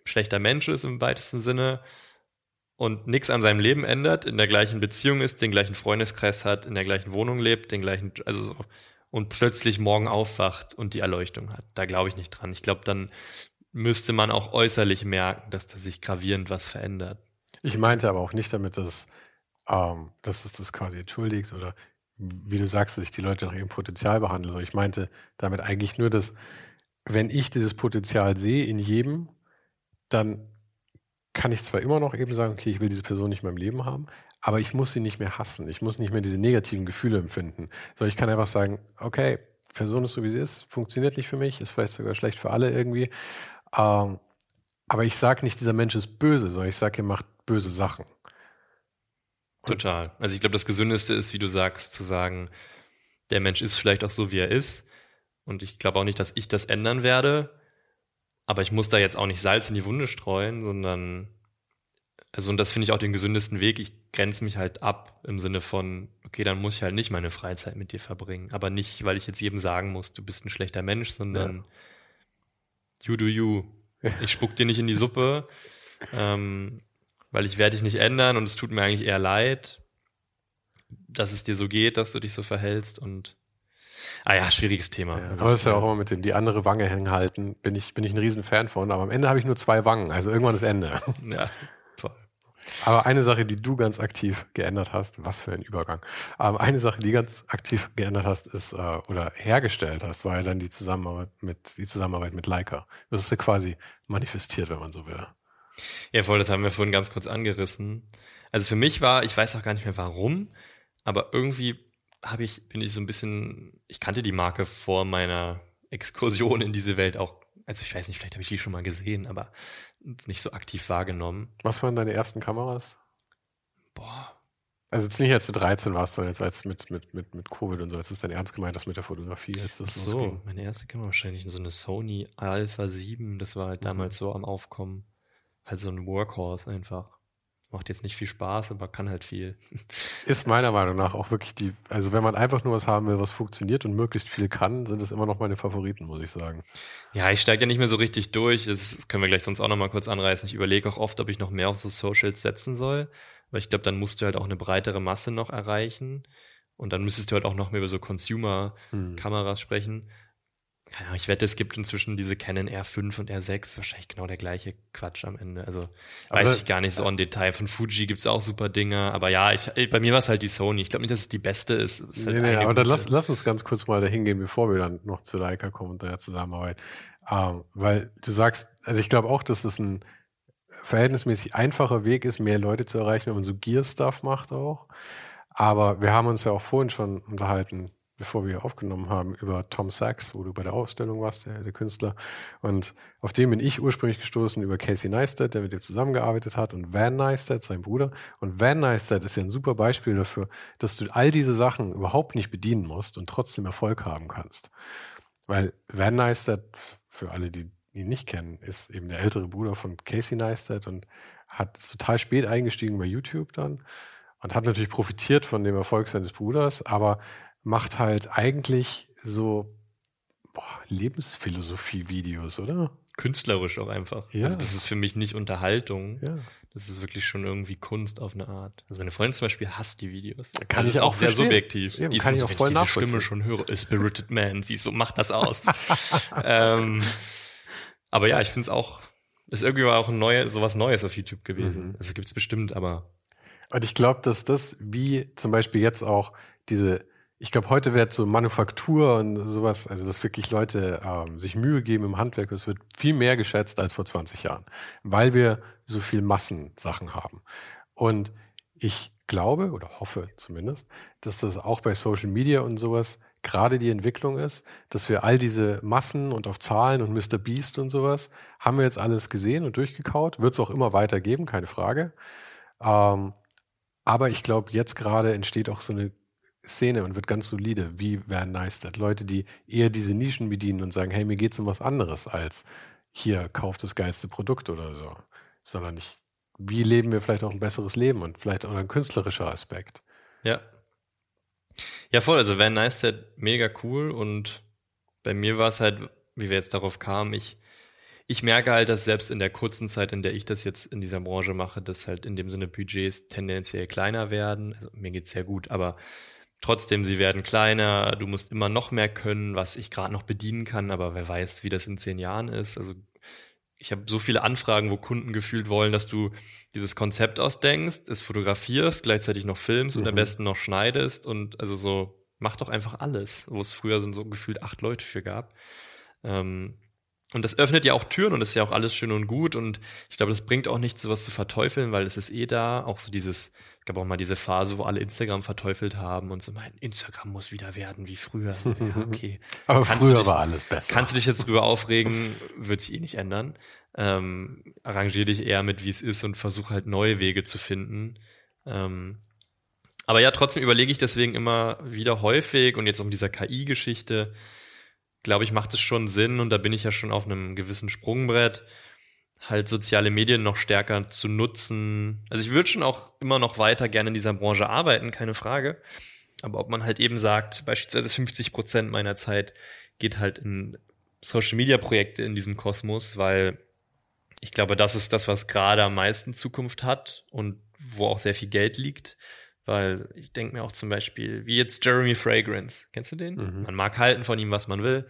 schlechter Mensch ist im weitesten Sinne und nichts an seinem Leben ändert, in der gleichen Beziehung ist, den gleichen Freundeskreis hat, in der gleichen Wohnung lebt, den gleichen, also so, und plötzlich morgen aufwacht und die Erleuchtung hat. Da glaube ich nicht dran. Ich glaube, dann müsste man auch äußerlich merken, dass da sich gravierend was verändert. Ich meinte aber auch nicht damit, dass, ähm, dass es das quasi entschuldigt oder wie du sagst, dass ich die Leute nach ihrem Potenzial behandle. Ich meinte damit eigentlich nur, dass wenn ich dieses Potenzial sehe in jedem, dann kann ich zwar immer noch eben sagen, okay, ich will diese Person nicht in meinem Leben haben, aber ich muss sie nicht mehr hassen. Ich muss nicht mehr diese negativen Gefühle empfinden. So, ich kann einfach sagen, okay, Person ist so, wie sie ist, funktioniert nicht für mich, ist vielleicht sogar schlecht für alle irgendwie. Ähm, aber ich sage nicht, dieser Mensch ist böse, sondern ich sage, er macht böse Sachen. Total. Also ich glaube, das Gesündeste ist, wie du sagst, zu sagen, der Mensch ist vielleicht auch so, wie er ist. Und ich glaube auch nicht, dass ich das ändern werde. Aber ich muss da jetzt auch nicht Salz in die Wunde streuen, sondern, also, und das finde ich auch den gesündesten Weg. Ich grenze mich halt ab im Sinne von, okay, dann muss ich halt nicht meine Freizeit mit dir verbringen. Aber nicht, weil ich jetzt jedem sagen muss, du bist ein schlechter Mensch, sondern ja. you do you. Ich spuck dir nicht in die Suppe. ähm, weil ich werde dich nicht ändern und es tut mir eigentlich eher leid, dass es dir so geht, dass du dich so verhältst und Ah ja, schwieriges Thema. Ja, aber ist ja auch immer mit dem die andere Wange hängen halten, bin ich, bin ich ein Riesenfan von, aber am Ende habe ich nur zwei Wangen, also irgendwann ist Ende. Ja, voll. Aber eine Sache, die du ganz aktiv geändert hast, was für ein Übergang. Aber eine Sache, die ganz aktiv geändert hast, ist äh, oder hergestellt hast, war ja dann die Zusammenarbeit mit die Zusammenarbeit mit Leica. Das ist ja quasi manifestiert, wenn man so will. Ja, voll, das haben wir vorhin ganz kurz angerissen. Also für mich war, ich weiß auch gar nicht mehr warum, aber irgendwie habe ich, bin ich so ein bisschen, ich kannte die Marke vor meiner Exkursion in diese Welt auch, also ich weiß nicht, vielleicht habe ich die schon mal gesehen, aber nicht so aktiv wahrgenommen. Was waren deine ersten Kameras? Boah. Also jetzt nicht, als du 13 warst, sondern jetzt als mit, mit, mit, mit Covid und so. Ist das dein ernst gemeint, das mit der Fotografie? Als das so, losging? meine erste Kamera wahrscheinlich so eine Sony Alpha 7, das war halt mhm. damals so am Aufkommen. Also ein Workhorse einfach. Macht jetzt nicht viel Spaß, aber kann halt viel. Ist meiner Meinung nach auch wirklich die, also wenn man einfach nur was haben will, was funktioniert und möglichst viel kann, sind es immer noch meine Favoriten, muss ich sagen. Ja, ich steige ja nicht mehr so richtig durch. Das können wir gleich sonst auch nochmal kurz anreißen. Ich überlege auch oft, ob ich noch mehr auf so Socials setzen soll. Weil ich glaube, dann musst du halt auch eine breitere Masse noch erreichen. Und dann müsstest du halt auch noch mehr über so Consumer-Kameras hm. sprechen. Ja, ich wette, es gibt inzwischen diese Canon R5 und R6, wahrscheinlich genau der gleiche Quatsch am Ende. Also aber weiß ich gar nicht so im Detail. Von Fuji gibt's auch super Dinger, aber ja, ich, bei mir war es halt die Sony. Ich glaube nicht, dass es die beste ist. ist halt nee, nee, aber dann lass, lass uns ganz kurz mal dahin gehen, bevor wir dann noch zu Leica kommen und der Zusammenarbeit. Ähm, weil du sagst, also ich glaube auch, dass es ein verhältnismäßig einfacher Weg ist, mehr Leute zu erreichen, wenn man so Gear-Stuff macht auch. Aber wir haben uns ja auch vorhin schon unterhalten, bevor wir aufgenommen haben, über Tom Sachs, wo du bei der Ausstellung warst, der, der, Künstler. Und auf den bin ich ursprünglich gestoßen über Casey Neistat, der mit dem zusammengearbeitet hat, und Van Neistat, sein Bruder. Und Van Neistat ist ja ein super Beispiel dafür, dass du all diese Sachen überhaupt nicht bedienen musst und trotzdem Erfolg haben kannst. Weil Van Neistat, für alle, die ihn nicht kennen, ist eben der ältere Bruder von Casey Neistat und hat total spät eingestiegen bei YouTube dann und hat natürlich profitiert von dem Erfolg seines Bruders, aber macht halt eigentlich so Lebensphilosophie-Videos, oder? Künstlerisch auch einfach. Ja. Also das ist für mich nicht Unterhaltung. Ja. Das ist wirklich schon irgendwie Kunst auf eine Art. Also meine Freundin zum Beispiel hasst die Videos. Kann das ich ist auch sehr subjektiv. Ja, die kann ich auch voll ich diese Stimme schon höre, Spirited Man, sie so, macht das aus. ähm, aber ja, ich finde es auch, ist irgendwie auch ein neue, sowas Neues auf YouTube gewesen. Mhm. Also gibt's bestimmt, aber. Und ich glaube, dass das, wie zum Beispiel jetzt auch diese ich glaube, heute wird so Manufaktur und sowas, also dass wirklich Leute ähm, sich Mühe geben im Handwerk, das wird viel mehr geschätzt als vor 20 Jahren, weil wir so viel Massensachen haben. Und ich glaube oder hoffe zumindest, dass das auch bei Social Media und sowas gerade die Entwicklung ist, dass wir all diese Massen und auf Zahlen und Mr. Beast und sowas haben wir jetzt alles gesehen und durchgekaut. Wird es auch immer weiter geben, keine Frage. Ähm, aber ich glaube, jetzt gerade entsteht auch so eine Szene und wird ganz solide, wie Van Neistat. Leute, die eher diese Nischen bedienen und sagen, hey, mir geht es um was anderes als hier, kauft das geilste Produkt oder so. Sondern ich, wie leben wir vielleicht auch ein besseres Leben und vielleicht auch ein künstlerischer Aspekt. Ja. Ja, voll. Also Van Neistat mega cool und bei mir war es halt, wie wir jetzt darauf kamen, ich, ich merke halt, dass selbst in der kurzen Zeit, in der ich das jetzt in dieser Branche mache, dass halt in dem Sinne Budgets tendenziell kleiner werden. Also mir geht's sehr gut, aber trotzdem, sie werden kleiner, du musst immer noch mehr können, was ich gerade noch bedienen kann, aber wer weiß, wie das in zehn Jahren ist. Also ich habe so viele Anfragen, wo Kunden gefühlt wollen, dass du dieses Konzept ausdenkst, es fotografierst, gleichzeitig noch filmst mhm. und am besten noch schneidest und also so, mach doch einfach alles, wo es früher so, so gefühlt acht Leute für gab. Ähm, und das öffnet ja auch Türen und ist ja auch alles schön und gut. Und ich glaube, das bringt auch nichts, sowas zu verteufeln, weil es ist eh da. Auch so dieses, ich glaube auch mal diese Phase, wo alle Instagram verteufelt haben und so mein Instagram muss wieder werden wie früher. Ja, okay. Aber kannst früher dich, war alles besser. Kannst du dich jetzt drüber aufregen, wird sich eh nicht ändern. Ähm, arrangier dich eher mit, wie es ist und versuch halt neue Wege zu finden. Ähm, aber ja, trotzdem überlege ich deswegen immer wieder häufig und jetzt auch mit dieser KI-Geschichte, glaube ich, macht es schon Sinn und da bin ich ja schon auf einem gewissen Sprungbrett, halt soziale Medien noch stärker zu nutzen. Also ich würde schon auch immer noch weiter gerne in dieser Branche arbeiten, keine Frage. Aber ob man halt eben sagt, beispielsweise 50 Prozent meiner Zeit geht halt in Social Media Projekte in diesem Kosmos, weil ich glaube, das ist das, was gerade am meisten Zukunft hat und wo auch sehr viel Geld liegt. Weil ich denke mir auch zum Beispiel, wie jetzt Jeremy Fragrance. Kennst du den? Mhm. Man mag halten von ihm, was man will.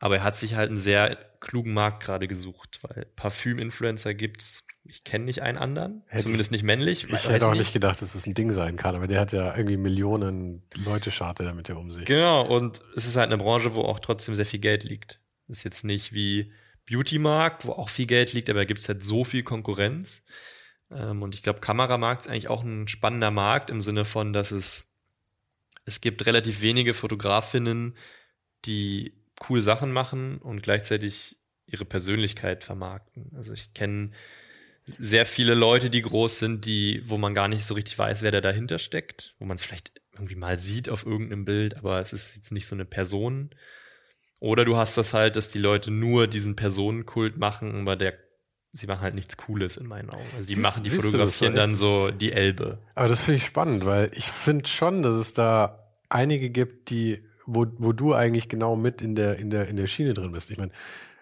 Aber er hat sich halt einen sehr klugen Markt gerade gesucht, weil Parfüm-Influencer gibt's. Ich kenne nicht einen anderen, hätte zumindest nicht männlich. Ich hätte auch nicht gedacht, dass es ein Ding sein kann, aber der hat ja irgendwie Millionen Leute scharte damit ja um sich. Genau, und es ist halt eine Branche, wo auch trotzdem sehr viel Geld liegt. Das ist jetzt nicht wie Beauty-Markt, wo auch viel Geld liegt, aber da gibt's halt so viel Konkurrenz. Ähm, und ich glaube, Kameramarkt ist eigentlich auch ein spannender Markt im Sinne von, dass es, es gibt relativ wenige Fotografinnen, die cool Sachen machen und gleichzeitig ihre Persönlichkeit vermarkten. Also ich kenne sehr viele Leute, die groß sind, die, wo man gar nicht so richtig weiß, wer da dahinter steckt, wo man es vielleicht irgendwie mal sieht auf irgendeinem Bild, aber es ist jetzt nicht so eine Person. Oder du hast das halt, dass die Leute nur diesen Personenkult machen, aber der sie machen halt nichts Cooles in meinen Augen. Also die machen, die fotografieren dann so die Elbe. Aber das finde ich spannend, weil ich finde schon, dass es da einige gibt, die, wo, wo du eigentlich genau mit in der, in der, in der Schiene drin bist. Ich meine,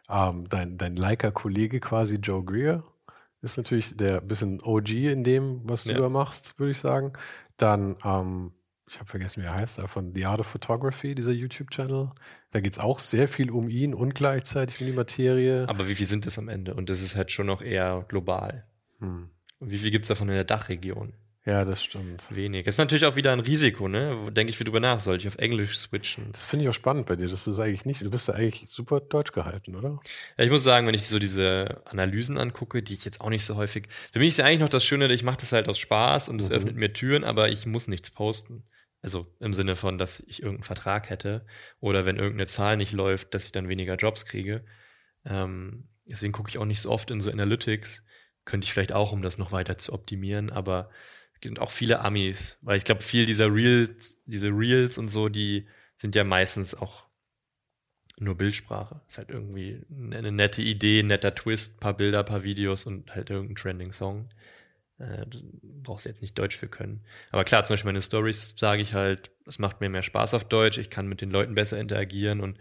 ähm, dein, dein Leica-Kollege quasi Joe Greer ist natürlich der bisschen OG in dem, was du ja. da machst, würde ich sagen. Dann ähm, ich habe vergessen, wie er heißt, von The Art of Photography, dieser YouTube-Channel. Da geht es auch sehr viel um ihn und gleichzeitig um die Materie. Aber wie viel sind das am Ende? Und das ist halt schon noch eher global. Hm. Und wie viel gibt es davon in der Dachregion? Ja, das stimmt. Wenig. Das ist natürlich auch wieder ein Risiko, ne? Denke ich viel drüber nach, sollte ich auf Englisch switchen. Das finde ich auch spannend bei dir, dass du es eigentlich nicht, du bist ja eigentlich super deutsch gehalten, oder? Ja, ich muss sagen, wenn ich so diese Analysen angucke, die ich jetzt auch nicht so häufig, für mich ist ja eigentlich noch das Schöne, ich mache das halt aus Spaß und es mhm. öffnet mir Türen, aber ich muss nichts posten. Also im Sinne von, dass ich irgendeinen Vertrag hätte oder wenn irgendeine Zahl nicht läuft, dass ich dann weniger Jobs kriege. Ähm, deswegen gucke ich auch nicht so oft in so Analytics. Könnte ich vielleicht auch, um das noch weiter zu optimieren, aber gibt auch viele Amis, weil ich glaube, viel dieser Reels, diese Reels und so, die sind ja meistens auch nur Bildsprache. Ist halt irgendwie eine nette Idee, netter Twist, paar Bilder, paar Videos und halt irgendein Trending Song. Äh, brauchst du jetzt nicht Deutsch für können. Aber klar, zum Beispiel meine Stories sage ich halt, es macht mir mehr Spaß auf Deutsch, ich kann mit den Leuten besser interagieren und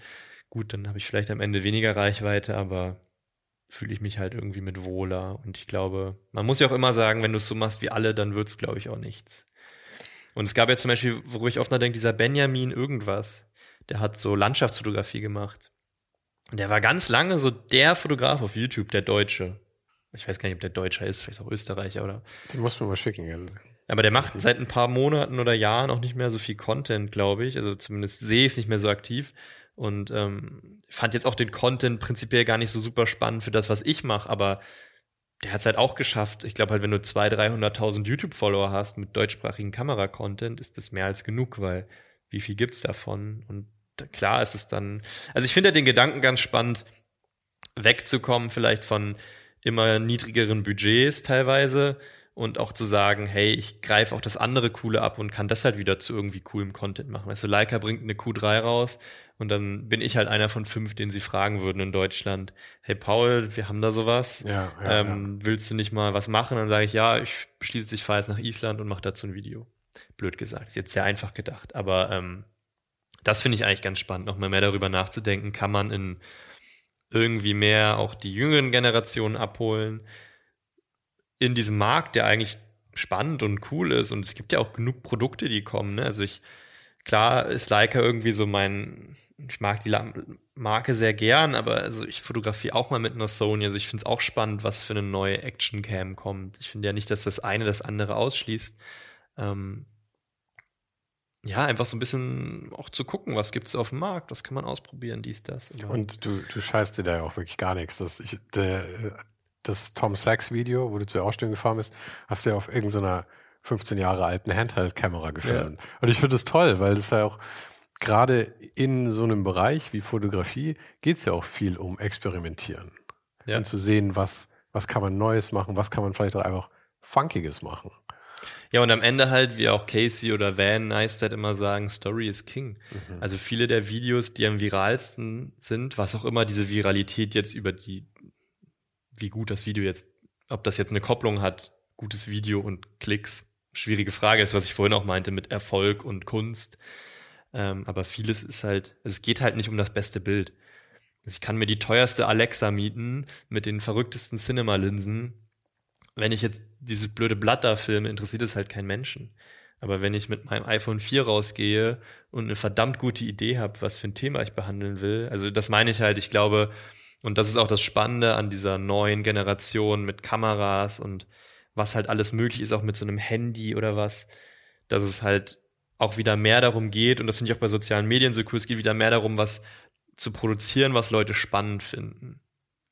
gut, dann habe ich vielleicht am Ende weniger Reichweite, aber fühle ich mich halt irgendwie mit wohler. Und ich glaube, man muss ja auch immer sagen, wenn du es so machst wie alle, dann wird es, glaube ich, auch nichts. Und es gab ja zum Beispiel, worüber ich oft nachdenke, dieser Benjamin irgendwas, der hat so Landschaftsfotografie gemacht. Und der war ganz lange so der Fotograf auf YouTube, der Deutsche. Ich weiß gar nicht, ob der Deutscher ist, vielleicht auch Österreicher oder. Den musst du mal schicken. Ja. Aber der macht seit ein paar Monaten oder Jahren auch nicht mehr so viel Content, glaube ich. Also zumindest sehe ich es nicht mehr so aktiv. Und ähm, fand jetzt auch den Content prinzipiell gar nicht so super spannend für das, was ich mache, aber der hat es halt auch geschafft. Ich glaube halt, wenn du 200.000, 300.000 YouTube-Follower hast mit deutschsprachigen Kamera-Content, ist das mehr als genug, weil wie viel gibt's davon? Und klar ist es dann, also ich finde ja den Gedanken ganz spannend, wegzukommen vielleicht von immer niedrigeren Budgets teilweise und auch zu sagen, hey, ich greife auch das andere Coole ab und kann das halt wieder zu irgendwie coolem Content machen. Weißt du, Leica bringt eine Q3 raus und dann bin ich halt einer von fünf, den sie fragen würden in Deutschland, hey Paul, wir haben da sowas, ja, ja, ähm, ja. willst du nicht mal was machen? Dann sage ich, ja, ich beschließe, ich fahre jetzt nach Island und mache dazu ein Video. Blöd gesagt, ist jetzt sehr einfach gedacht, aber ähm, das finde ich eigentlich ganz spannend, nochmal mehr darüber nachzudenken, kann man in irgendwie mehr auch die jüngeren Generationen abholen in diesem Markt, der eigentlich spannend und cool ist und es gibt ja auch genug Produkte, die kommen. Ne? Also ich klar ist Leica irgendwie so mein, ich mag die Marke sehr gern, aber also ich fotografiere auch mal mit einer Sony. Also ich finde es auch spannend, was für eine neue Action-Cam kommt. Ich finde ja nicht, dass das eine das andere ausschließt. Ähm, ja, einfach so ein bisschen auch zu gucken, was gibt es auf dem Markt, was kann man ausprobieren, dies, das. Immer. Und du, du scheißt dir da ja auch wirklich gar nichts. Das, ich, der, das Tom Sachs Video, wo du zur Ausstellung gefahren bist, hast du ja auf irgendeiner 15 Jahre alten Handheld-Kamera gefilmt. Ja. Und ich finde das toll, weil das ja auch gerade in so einem Bereich wie Fotografie geht es ja auch viel um Experimentieren. Ja. Und zu sehen, was, was kann man Neues machen, was kann man vielleicht auch einfach Funkiges machen. Ja, und am Ende halt, wie auch Casey oder Van Neistat immer sagen, Story is King. Mhm. Also viele der Videos, die am viralsten sind, was auch immer diese Viralität jetzt über die, wie gut das Video jetzt, ob das jetzt eine Kopplung hat, gutes Video und Klicks, schwierige Frage ist, was ich vorhin auch meinte mit Erfolg und Kunst. Ähm, aber vieles ist halt, es geht halt nicht um das beste Bild. Also ich kann mir die teuerste Alexa mieten mit den verrücktesten Cinema-Linsen. Wenn ich jetzt dieses blöde Blatt da filme, interessiert es halt keinen Menschen. Aber wenn ich mit meinem iPhone 4 rausgehe und eine verdammt gute Idee habe, was für ein Thema ich behandeln will, also das meine ich halt, ich glaube, und das ist auch das Spannende an dieser neuen Generation mit Kameras und was halt alles möglich ist, auch mit so einem Handy oder was, dass es halt auch wieder mehr darum geht, und das finde ich auch bei sozialen Medien so cool, es geht wieder mehr darum, was zu produzieren, was Leute spannend finden.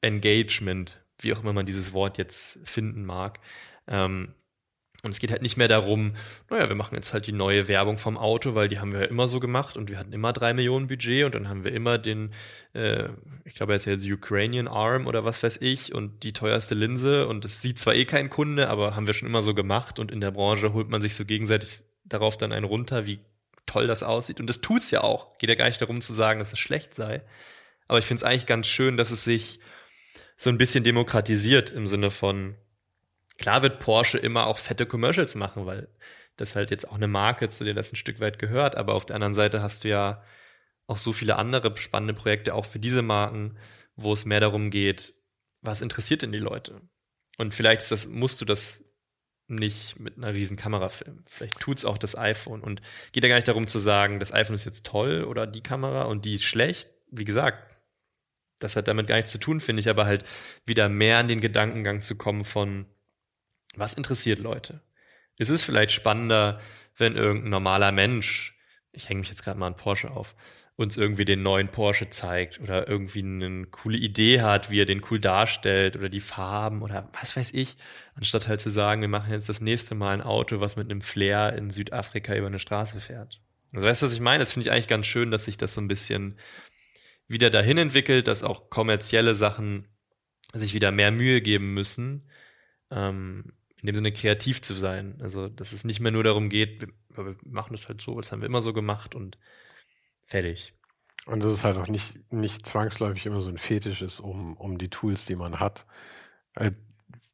Engagement, wie auch immer man dieses Wort jetzt finden mag. Ähm, und es geht halt nicht mehr darum, naja, wir machen jetzt halt die neue Werbung vom Auto, weil die haben wir ja immer so gemacht und wir hatten immer drei Millionen Budget und dann haben wir immer den, äh, ich glaube, er ist ja jetzt Ukrainian Arm oder was weiß ich und die teuerste Linse und es sieht zwar eh kein Kunde, aber haben wir schon immer so gemacht und in der Branche holt man sich so gegenseitig darauf dann einen runter, wie toll das aussieht. Und das tut's ja auch. Geht ja gar nicht darum zu sagen, dass es schlecht sei. Aber ich finde es eigentlich ganz schön, dass es sich so ein bisschen demokratisiert im Sinne von, Klar wird Porsche immer auch fette Commercials machen, weil das halt jetzt auch eine Marke, zu der das ein Stück weit gehört. Aber auf der anderen Seite hast du ja auch so viele andere spannende Projekte auch für diese Marken, wo es mehr darum geht, was interessiert denn die Leute? Und vielleicht ist das, musst du das nicht mit einer riesen Kamera filmen. Vielleicht tut's auch das iPhone und geht ja gar nicht darum zu sagen, das iPhone ist jetzt toll oder die Kamera und die ist schlecht. Wie gesagt, das hat damit gar nichts zu tun, finde ich, aber halt wieder mehr an den Gedankengang zu kommen von, was interessiert Leute? Es ist vielleicht spannender, wenn irgendein normaler Mensch, ich hänge mich jetzt gerade mal an Porsche auf, uns irgendwie den neuen Porsche zeigt oder irgendwie eine coole Idee hat, wie er den cool darstellt oder die Farben oder was weiß ich, anstatt halt zu sagen, wir machen jetzt das nächste Mal ein Auto, was mit einem Flair in Südafrika über eine Straße fährt. Also weißt du, was ich meine? Das finde ich eigentlich ganz schön, dass sich das so ein bisschen wieder dahin entwickelt, dass auch kommerzielle Sachen sich wieder mehr Mühe geben müssen, ähm, in dem Sinne kreativ zu sein. Also, dass es nicht mehr nur darum geht, wir, wir machen das halt so, das haben wir immer so gemacht und fertig. Und dass es halt auch nicht, nicht zwangsläufig immer so ein Fetisch ist um, um die Tools, die man hat. Äh,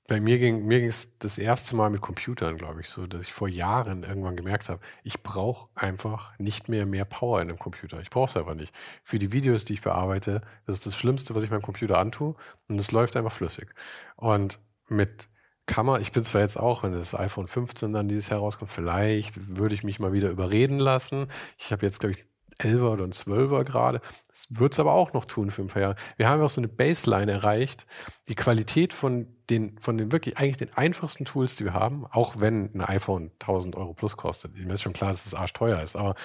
bei mir ging mir es das erste Mal mit Computern, glaube ich, so, dass ich vor Jahren irgendwann gemerkt habe, ich brauche einfach nicht mehr mehr Power in einem Computer. Ich brauche es einfach nicht. Für die Videos, die ich bearbeite, das ist das Schlimmste, was ich meinem Computer antue und es läuft einfach flüssig. Und mit kann man, ich bin zwar jetzt auch, wenn das iPhone 15 dann dieses herauskommt, vielleicht würde ich mich mal wieder überreden lassen. Ich habe jetzt, glaube ich, 11er oder ein 12er gerade. Das wird es aber auch noch tun für ein paar Jahre. Wir haben auch so eine Baseline erreicht. Die Qualität von den, von den wirklich eigentlich den einfachsten Tools, die wir haben, auch wenn ein iPhone 1000 Euro plus kostet. Mir ist schon klar, dass das arschteuer ist, aber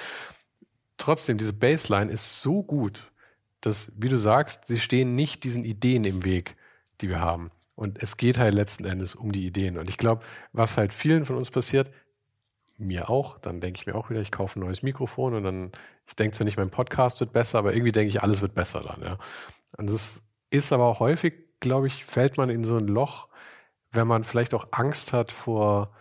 trotzdem, diese Baseline ist so gut, dass, wie du sagst, sie stehen nicht diesen Ideen im Weg, die wir haben. Und es geht halt letzten Endes um die Ideen. Und ich glaube, was halt vielen von uns passiert, mir auch, dann denke ich mir auch wieder, ich kaufe ein neues Mikrofon und dann, ich denke zwar nicht, mein Podcast wird besser, aber irgendwie denke ich, alles wird besser dann, ja. Und das ist aber auch häufig, glaube ich, fällt man in so ein Loch, wenn man vielleicht auch Angst hat vor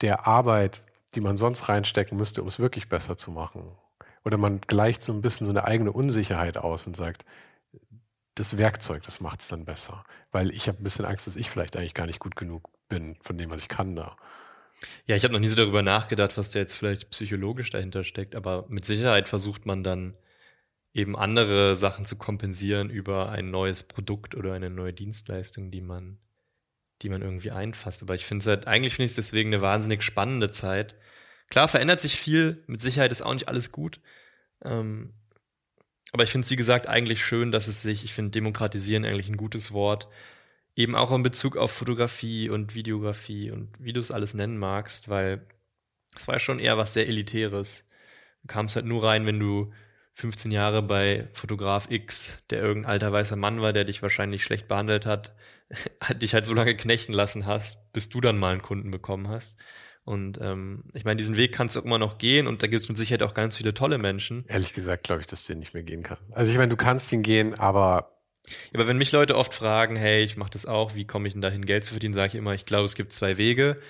der Arbeit, die man sonst reinstecken müsste, um es wirklich besser zu machen. Oder man gleicht so ein bisschen so eine eigene Unsicherheit aus und sagt, das Werkzeug, das macht es dann besser. Weil ich habe ein bisschen Angst, dass ich vielleicht eigentlich gar nicht gut genug bin von dem, was ich kann da. Ja, ich habe noch nie so darüber nachgedacht, was da jetzt vielleicht psychologisch dahinter steckt, aber mit Sicherheit versucht man dann eben andere Sachen zu kompensieren über ein neues Produkt oder eine neue Dienstleistung, die man, die man irgendwie einfasst. Aber ich finde es halt, eigentlich finde ich es deswegen eine wahnsinnig spannende Zeit, Klar, verändert sich viel, mit Sicherheit ist auch nicht alles gut. Ähm, aber ich finde es, wie gesagt, eigentlich schön, dass es sich, ich finde demokratisieren eigentlich ein gutes Wort, eben auch in Bezug auf Fotografie und Videografie und wie du es alles nennen magst, weil es war schon eher was sehr Elitäres. Du kamst halt nur rein, wenn du 15 Jahre bei Fotograf X, der irgendein alter weißer Mann war, der dich wahrscheinlich schlecht behandelt hat, dich halt so lange knechten lassen hast, bis du dann mal einen Kunden bekommen hast. Und ähm, ich meine, diesen Weg kannst du auch immer noch gehen und da gibt es mit Sicherheit auch ganz viele tolle Menschen. Ehrlich gesagt glaube ich, dass du ihn nicht mehr gehen kannst. Also ich meine, du kannst ihn gehen, aber aber wenn mich Leute oft fragen, hey, ich mache das auch, wie komme ich denn dahin, Geld zu verdienen, sage ich immer, ich glaube, es gibt zwei Wege.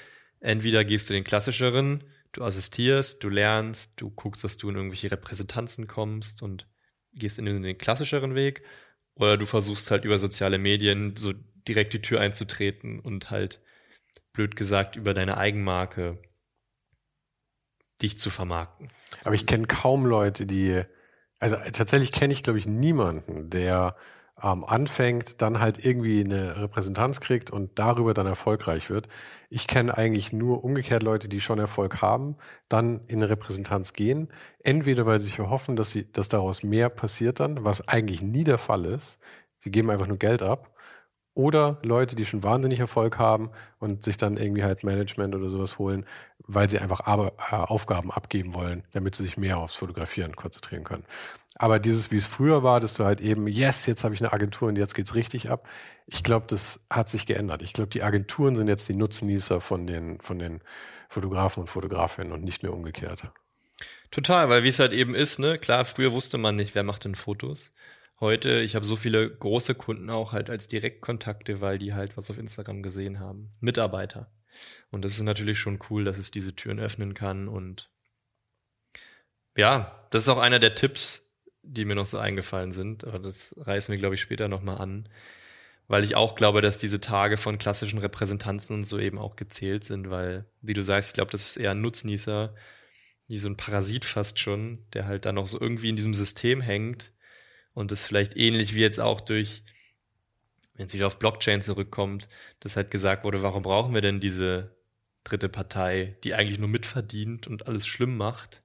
Entweder gehst du den klassischeren, du assistierst, du lernst, du guckst, dass du in irgendwelche Repräsentanzen kommst und gehst in den, klassischeren Weg, oder du versuchst halt über soziale Medien so direkt die Tür einzutreten und halt, blöd gesagt, über deine Eigenmarke dich zu vermarkten. Aber ich kenne kaum Leute, die, also tatsächlich kenne ich, glaube ich, niemanden, der ähm, anfängt, dann halt irgendwie eine Repräsentanz kriegt und darüber dann erfolgreich wird. Ich kenne eigentlich nur umgekehrt Leute, die schon Erfolg haben, dann in eine Repräsentanz gehen. Entweder weil sie sich erhoffen, dass, sie, dass daraus mehr passiert dann, was eigentlich nie der Fall ist. Sie geben einfach nur Geld ab. Oder Leute, die schon wahnsinnig Erfolg haben und sich dann irgendwie halt Management oder sowas holen, weil sie einfach Ar äh, Aufgaben abgeben wollen, damit sie sich mehr aufs Fotografieren konzentrieren können. Aber dieses, wie es früher war, dass du halt eben, yes, jetzt habe ich eine Agentur und jetzt geht's richtig ab. Ich glaube, das hat sich geändert. Ich glaube, die Agenturen sind jetzt die Nutznießer von den, von den Fotografen und Fotografinnen und nicht mehr umgekehrt. Total, weil wie es halt eben ist, ne, klar, früher wusste man nicht, wer macht denn Fotos. Heute, ich habe so viele große Kunden auch halt als Direktkontakte, weil die halt was auf Instagram gesehen haben. Mitarbeiter. Und das ist natürlich schon cool, dass es diese Türen öffnen kann und ja, das ist auch einer der Tipps, die mir noch so eingefallen sind, aber das reißen wir, glaube ich, später nochmal an, weil ich auch glaube, dass diese Tage von klassischen Repräsentanzen und so eben auch gezählt sind, weil, wie du sagst, ich glaube, das ist eher ein Nutznießer, wie so ein Parasit fast schon, der halt dann noch so irgendwie in diesem System hängt und das vielleicht ähnlich wie jetzt auch durch, wenn es wieder auf Blockchain zurückkommt, dass halt gesagt wurde, warum brauchen wir denn diese dritte Partei, die eigentlich nur mitverdient und alles schlimm macht,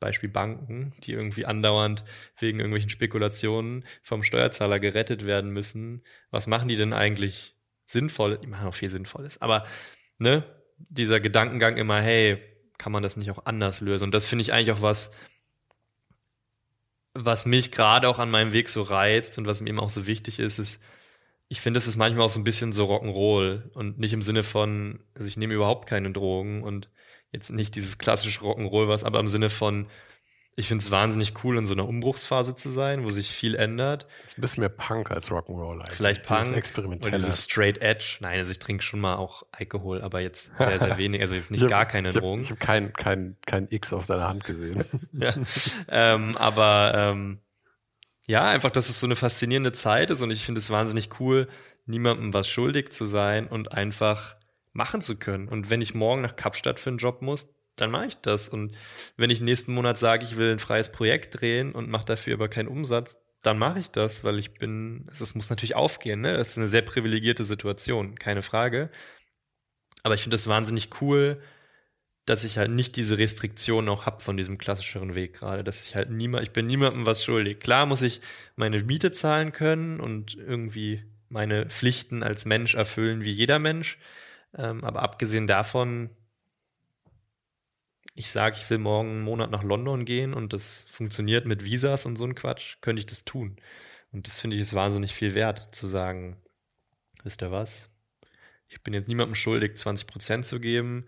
Beispiel Banken, die irgendwie andauernd wegen irgendwelchen Spekulationen vom Steuerzahler gerettet werden müssen. Was machen die denn eigentlich sinnvoll? Die machen auch viel Sinnvolles. Aber, ne, dieser Gedankengang immer, hey, kann man das nicht auch anders lösen? Und das finde ich eigentlich auch was, was mich gerade auch an meinem Weg so reizt und was mir eben auch so wichtig ist, ist, ich finde, es ist manchmal auch so ein bisschen so Rock'n'Roll und nicht im Sinne von, also ich nehme überhaupt keine Drogen und jetzt nicht dieses klassische Rock'n'Roll was, aber im Sinne von, ich finde es wahnsinnig cool, in so einer Umbruchsphase zu sein, wo sich viel ändert. Das ist ein bisschen mehr Punk als Rock'n'Roll eigentlich. Vielleicht Punk. Dieses Experimentelle. Oder dieses Straight Edge. Nein, also ich trinke schon mal auch Alkohol, aber jetzt sehr, sehr wenig. Also jetzt nicht hab, gar keine Drogen. Ich habe hab kein, kein, kein X auf deiner Hand gesehen. ja. ähm, aber ähm, ja, einfach, dass es so eine faszinierende Zeit ist und ich finde es wahnsinnig cool, niemandem was schuldig zu sein und einfach machen zu können. Und wenn ich morgen nach Kapstadt für einen Job muss, dann mache ich das. Und wenn ich nächsten Monat sage, ich will ein freies Projekt drehen und mache dafür aber keinen Umsatz, dann mache ich das, weil ich bin, es muss natürlich aufgehen, ne? Das ist eine sehr privilegierte Situation, keine Frage. Aber ich finde das wahnsinnig cool, dass ich halt nicht diese Restriktion auch hab von diesem klassischeren Weg gerade, dass ich halt niemand, ich bin niemandem was schuldig. Klar muss ich meine Miete zahlen können und irgendwie meine Pflichten als Mensch erfüllen wie jeder Mensch. Ähm, aber abgesehen davon, ich sage, ich will morgen einen Monat nach London gehen und das funktioniert mit Visas und so ein Quatsch, könnte ich das tun. Und das finde ich ist wahnsinnig viel wert, zu sagen, wisst ihr was? Ich bin jetzt niemandem schuldig, 20 Prozent zu geben.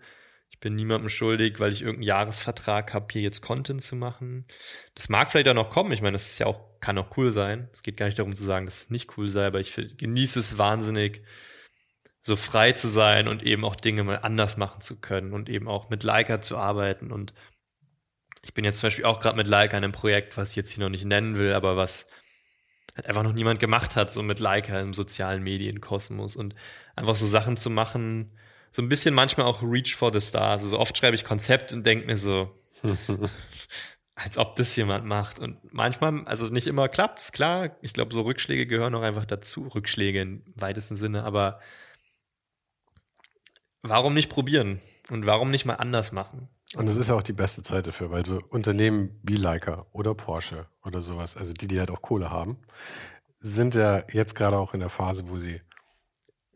Ich bin niemandem schuldig, weil ich irgendeinen Jahresvertrag habe, hier jetzt Content zu machen. Das mag vielleicht auch noch kommen. Ich meine, das ist ja auch, kann auch cool sein. Es geht gar nicht darum zu sagen, dass es nicht cool sei, aber ich genieße es wahnsinnig, so frei zu sein und eben auch Dinge mal anders machen zu können und eben auch mit Leica zu arbeiten. Und ich bin jetzt zum Beispiel auch gerade mit Leica in einem Projekt, was ich jetzt hier noch nicht nennen will, aber was halt einfach noch niemand gemacht hat, so mit Leica im sozialen Medienkosmos und einfach so Sachen zu machen, so ein bisschen manchmal auch Reach for the Stars. Also oft schreibe ich Konzept und denke mir so, als ob das jemand macht. Und manchmal, also nicht immer klappt's, klar. Ich glaube, so Rückschläge gehören auch einfach dazu, Rückschläge im weitesten Sinne, aber warum nicht probieren? Und warum nicht mal anders machen? Und das ist ja auch die beste Zeit dafür, weil so Unternehmen wie Leica oder Porsche oder sowas, also die, die halt auch Kohle haben, sind ja jetzt gerade auch in der Phase, wo sie,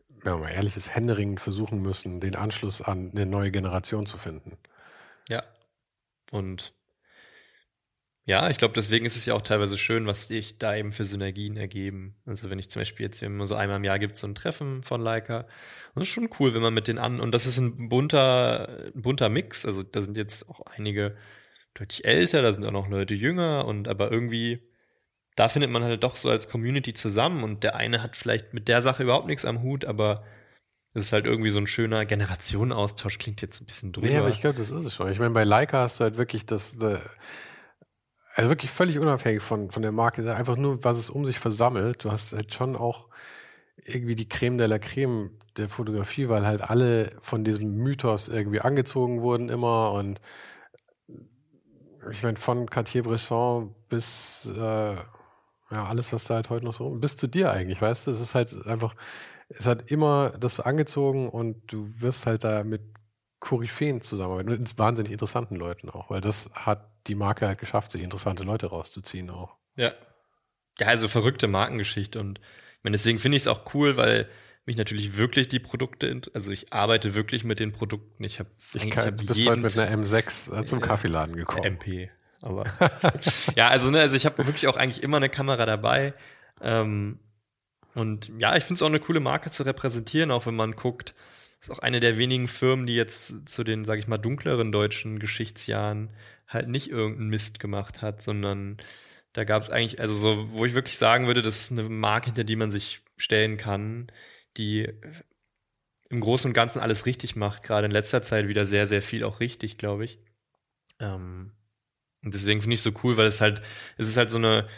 wenn man mal ehrlich ist, händeringend versuchen müssen, den Anschluss an eine neue Generation zu finden. Ja. Und ja, ich glaube, deswegen ist es ja auch teilweise schön, was sich da eben für Synergien ergeben. Also wenn ich zum Beispiel jetzt immer so einmal im Jahr gibt so ein Treffen von Leica. Und das ist schon cool, wenn man mit denen an, und das ist ein bunter, bunter Mix. Also da sind jetzt auch einige deutlich älter, da sind auch noch Leute jünger und aber irgendwie, da findet man halt doch so als Community zusammen und der eine hat vielleicht mit der Sache überhaupt nichts am Hut, aber es ist halt irgendwie so ein schöner Generationenaustausch, klingt jetzt ein bisschen drüber. Ja, aber ich glaube, das ist es schon. Ich meine, bei Leica hast du halt wirklich das also wirklich völlig unabhängig von, von der Marke, einfach nur, was es um sich versammelt. Du hast halt schon auch irgendwie die Creme de la Creme der Fotografie, weil halt alle von diesem Mythos irgendwie angezogen wurden immer und ich meine, von Cartier-Bresson bis äh, ja, alles, was da halt heute noch so, bis zu dir eigentlich, weißt du, es ist halt einfach, es hat immer das angezogen und du wirst halt da mit Koryphäen zusammenarbeiten, mit wahnsinnig interessanten Leuten auch, weil das hat die Marke halt geschafft, sich interessante Leute rauszuziehen auch. Ja. Ja, also verrückte Markengeschichte und ich meine, deswegen finde ich es auch cool, weil mich natürlich wirklich die Produkte, also ich arbeite wirklich mit den Produkten. Ich habe ich, kann, ich hab bist heute mit einer M6 äh, zum äh, Kaffeeladen gekommen. MP, aber ja, also ne, also ich habe wirklich auch eigentlich immer eine Kamera dabei. Ähm, und ja, ich finde es auch eine coole Marke zu repräsentieren, auch wenn man guckt, ist auch eine der wenigen Firmen, die jetzt zu den, sag ich mal, dunkleren deutschen Geschichtsjahren halt nicht irgendeinen Mist gemacht hat, sondern da gab es eigentlich, also so, wo ich wirklich sagen würde, das ist eine Marke, hinter die man sich stellen kann, die im Großen und Ganzen alles richtig macht, gerade in letzter Zeit wieder sehr, sehr viel auch richtig, glaube ich. Ähm, und deswegen finde ich es so cool, weil es halt, es ist halt so eine,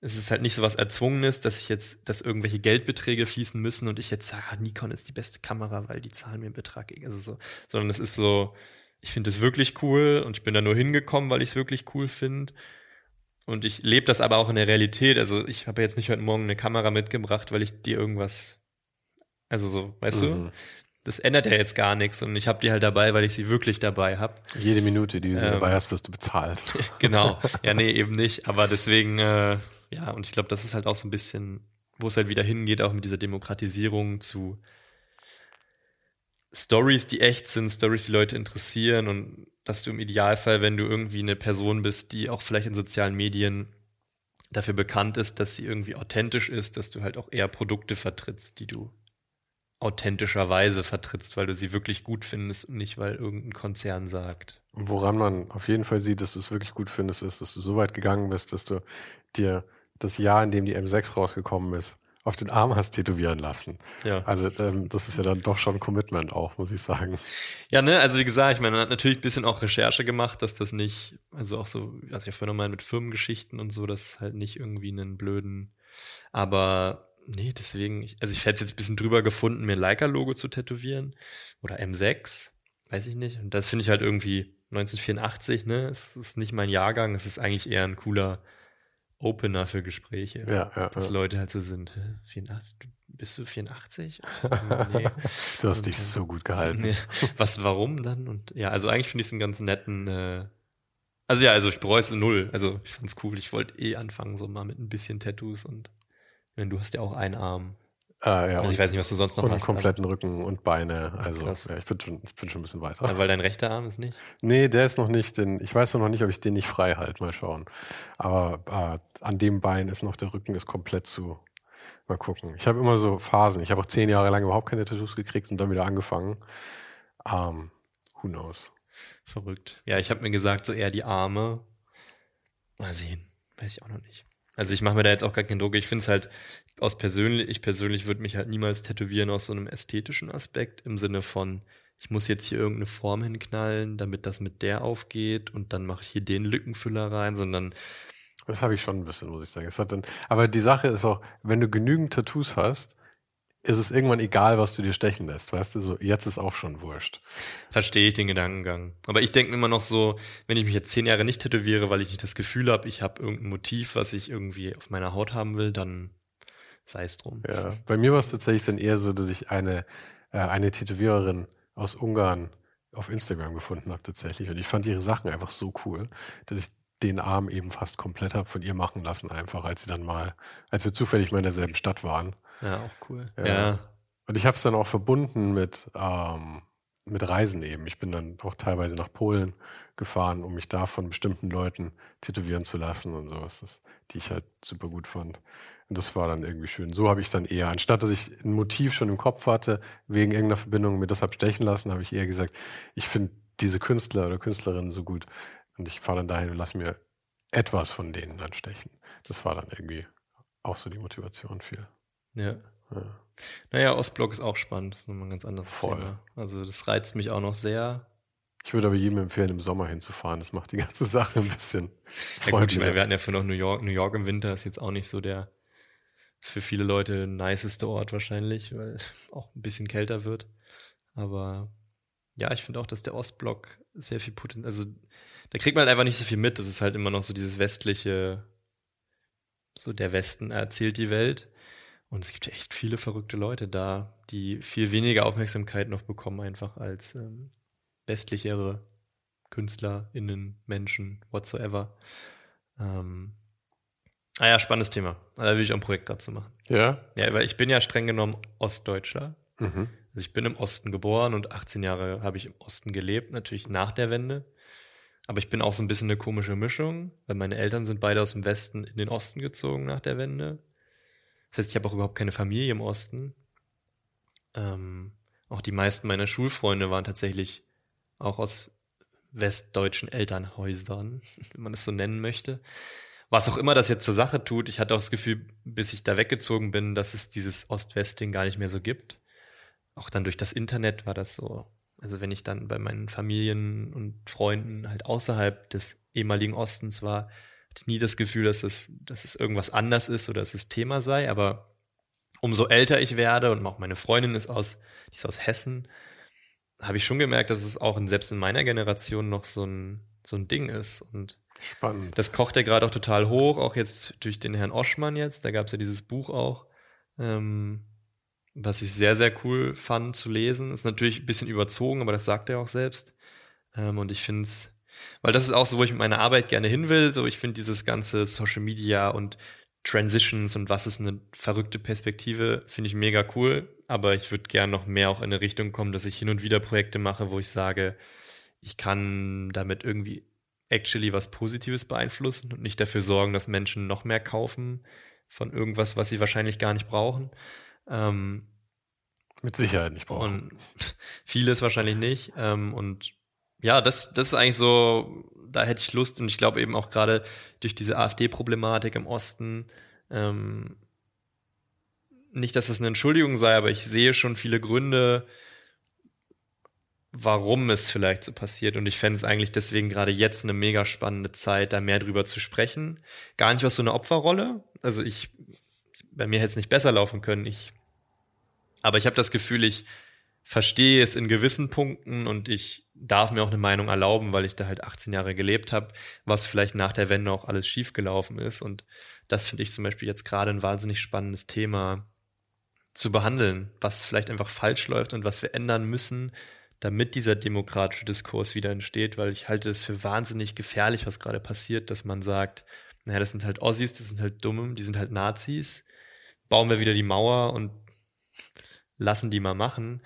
es ist halt nicht so was Erzwungenes, dass ich jetzt, dass irgendwelche Geldbeträge fließen müssen und ich jetzt sage, ah, Nikon ist die beste Kamera, weil die zahlen mir einen Betrag. Also so, sondern es ist so, ich finde es wirklich cool und ich bin da nur hingekommen, weil ich es wirklich cool finde. Und ich lebe das aber auch in der Realität. Also ich habe jetzt nicht heute Morgen eine Kamera mitgebracht, weil ich dir irgendwas, also so, weißt mhm. du? Das ändert ja jetzt gar nichts und ich habe die halt dabei, weil ich sie wirklich dabei habe. Jede Minute, die du sie ähm, dabei hast, wirst du bezahlt. genau. Ja, nee, eben nicht. Aber deswegen, äh, ja, und ich glaube, das ist halt auch so ein bisschen, wo es halt wieder hingeht, auch mit dieser Demokratisierung zu Stories, die echt sind, Stories, die Leute interessieren und dass du im Idealfall, wenn du irgendwie eine Person bist, die auch vielleicht in sozialen Medien dafür bekannt ist, dass sie irgendwie authentisch ist, dass du halt auch eher Produkte vertrittst, die du authentischerweise vertrittst, weil du sie wirklich gut findest und nicht, weil irgendein Konzern sagt. Woran man auf jeden Fall sieht, dass du es wirklich gut findest, ist, dass du so weit gegangen bist, dass du dir das Jahr, in dem die M6 rausgekommen ist, auf den Arm hast tätowieren lassen. Ja. Also ähm, das ist ja dann doch schon ein Commitment auch, muss ich sagen. Ja, ne, also wie gesagt, ich meine, man hat natürlich ein bisschen auch Recherche gemacht, dass das nicht, also auch so, was ich ja vorhin nochmal mit Firmengeschichten und so, dass halt nicht irgendwie einen blöden, aber nee, deswegen, also ich hätte jetzt ein bisschen drüber gefunden, mir Leica-Logo zu tätowieren oder M6, weiß ich nicht. Und das finde ich halt irgendwie 1984, ne, es ist nicht mein Jahrgang, es ist eigentlich eher ein cooler Opener für Gespräche. Ja, ja. Dass ja. Leute halt so sind. 84, bist du 84? nee. du hast und, dich so gut gehalten. Nee. Was, warum dann? Und ja, also eigentlich finde ich es einen ganz netten. Äh, also ja, also ich bereue es null. Also ich fand's cool. Ich wollte eh anfangen, so mal mit ein bisschen Tattoos und wenn du hast ja auch einen Arm. Ah, ja, also ich weiß nicht, was du sonst noch und hast. Und kompletten Rücken und Beine. Also ja, ich, bin schon, ich bin schon ein bisschen weiter. Ja, weil dein rechter Arm ist nicht? Nee, der ist noch nicht. Denn ich weiß noch nicht, ob ich den nicht frei halte. Mal schauen. Aber äh, an dem Bein ist noch der Rücken ist komplett zu. Mal gucken. Ich habe immer so Phasen. Ich habe auch zehn Jahre lang überhaupt keine Tattoos gekriegt und dann wieder angefangen. Um, who knows? Verrückt. Ja, ich habe mir gesagt, so eher die Arme. Mal sehen. Weiß ich auch noch nicht. Also ich mache mir da jetzt auch gar keinen Druck. Ich finde es halt aus persönlich, ich persönlich würde mich halt niemals tätowieren aus so einem ästhetischen Aspekt im Sinne von, ich muss jetzt hier irgendeine Form hinknallen, damit das mit der aufgeht und dann mache ich hier den Lückenfüller rein, sondern das habe ich schon ein bisschen, muss ich sagen. Es hat dann, aber die Sache ist auch, wenn du genügend Tattoos hast, ist es irgendwann egal, was du dir stechen lässt, weißt du, so jetzt ist auch schon wurscht. Verstehe ich den Gedankengang. Aber ich denke immer noch so, wenn ich mich jetzt zehn Jahre nicht tätowiere, weil ich nicht das Gefühl habe, ich habe irgendein Motiv, was ich irgendwie auf meiner Haut haben will, dann sei es drum. Ja, bei mir war es tatsächlich dann eher so, dass ich eine, äh, eine Tätowiererin aus Ungarn auf Instagram gefunden habe tatsächlich. Und ich fand ihre Sachen einfach so cool, dass ich den Arm eben fast komplett habe von ihr machen lassen, einfach als sie dann mal, als wir zufällig mal in derselben Stadt waren. Ja, auch cool. Ja. ja. Und ich habe es dann auch verbunden mit, ähm, mit Reisen eben. Ich bin dann auch teilweise nach Polen gefahren, um mich da von bestimmten Leuten tätowieren zu lassen und sowas, die ich halt super gut fand. Und das war dann irgendwie schön. So habe ich dann eher, anstatt dass ich ein Motiv schon im Kopf hatte, wegen irgendeiner Verbindung mir das habe stechen lassen, habe ich eher gesagt, ich finde diese Künstler oder Künstlerinnen so gut und ich fahre dann dahin und lasse mir etwas von denen dann stechen. Das war dann irgendwie auch so die Motivation viel. Ja. ja. Naja, Ostblock ist auch spannend. Das ist nochmal ein ganz anderes Voll. Thema. Also das reizt mich auch noch sehr. Ich würde aber jedem empfehlen, im Sommer hinzufahren. Das macht die ganze Sache ein bisschen ja, gut, ich meine, wir hatten ja für noch New York. New York im Winter ist jetzt auch nicht so der für viele Leute niceste Ort wahrscheinlich, weil auch ein bisschen kälter wird. Aber ja, ich finde auch, dass der Ostblock sehr viel Potenzial, also da kriegt man halt einfach nicht so viel mit. Das ist halt immer noch so dieses westliche, so der Westen erzählt die Welt. Und es gibt echt viele verrückte Leute da, die viel weniger Aufmerksamkeit noch bekommen, einfach als ähm, westlichere KünstlerInnen, Menschen, whatsoever. Ähm, ah ja, spannendes Thema. Da will ich auch ein Projekt dazu machen. Ja? Ja, weil ich bin ja streng genommen Ostdeutscher. Mhm. Also ich bin im Osten geboren und 18 Jahre habe ich im Osten gelebt, natürlich nach der Wende. Aber ich bin auch so ein bisschen eine komische Mischung, weil meine Eltern sind beide aus dem Westen in den Osten gezogen nach der Wende. Das heißt, ich habe auch überhaupt keine Familie im Osten. Ähm, auch die meisten meiner Schulfreunde waren tatsächlich auch aus westdeutschen Elternhäusern, wenn man es so nennen möchte. Was auch immer das jetzt zur Sache tut, ich hatte auch das Gefühl, bis ich da weggezogen bin, dass es dieses Ost-West-Ding gar nicht mehr so gibt. Auch dann durch das Internet war das so. Also wenn ich dann bei meinen Familien und Freunden halt außerhalb des ehemaligen Ostens war, hatte nie das Gefühl, dass es, dass es irgendwas anders ist oder dass es Thema sei, aber umso älter ich werde und auch meine Freundin ist aus, die ist aus Hessen, habe ich schon gemerkt, dass es auch in, selbst in meiner Generation noch so ein, so ein Ding ist. Und Spannend. Das kocht ja gerade auch total hoch, auch jetzt durch den Herrn Oschmann jetzt, da gab es ja dieses Buch auch, ähm, was ich sehr, sehr cool fand zu lesen. Ist natürlich ein bisschen überzogen, aber das sagt er auch selbst. Ähm, und ich finde es weil das ist auch so, wo ich mit meiner Arbeit gerne hin will. So, ich finde dieses ganze Social Media und Transitions und was ist eine verrückte Perspektive, finde ich mega cool. Aber ich würde gerne noch mehr auch in eine Richtung kommen, dass ich hin und wieder Projekte mache, wo ich sage, ich kann damit irgendwie actually was Positives beeinflussen und nicht dafür sorgen, dass Menschen noch mehr kaufen von irgendwas, was sie wahrscheinlich gar nicht brauchen. Ähm, Mit Sicherheit nicht brauchen. Und vieles wahrscheinlich nicht. Ähm, und ja, das, das ist eigentlich so, da hätte ich Lust und ich glaube eben auch gerade durch diese AfD-Problematik im Osten, ähm, nicht, dass es eine Entschuldigung sei, aber ich sehe schon viele Gründe, warum es vielleicht so passiert. Und ich fände es eigentlich deswegen gerade jetzt eine mega spannende Zeit, da mehr drüber zu sprechen. Gar nicht aus so einer Opferrolle. Also ich, bei mir hätte es nicht besser laufen können. Ich, aber ich habe das Gefühl, ich verstehe es in gewissen Punkten und ich darf mir auch eine Meinung erlauben, weil ich da halt 18 Jahre gelebt habe, was vielleicht nach der Wende auch alles schiefgelaufen ist. Und das finde ich zum Beispiel jetzt gerade ein wahnsinnig spannendes Thema zu behandeln, was vielleicht einfach falsch läuft und was wir ändern müssen, damit dieser demokratische Diskurs wieder entsteht, weil ich halte es für wahnsinnig gefährlich, was gerade passiert, dass man sagt, naja, das sind halt Ossis, das sind halt Dumme, die sind halt Nazis, bauen wir wieder die Mauer und lassen die mal machen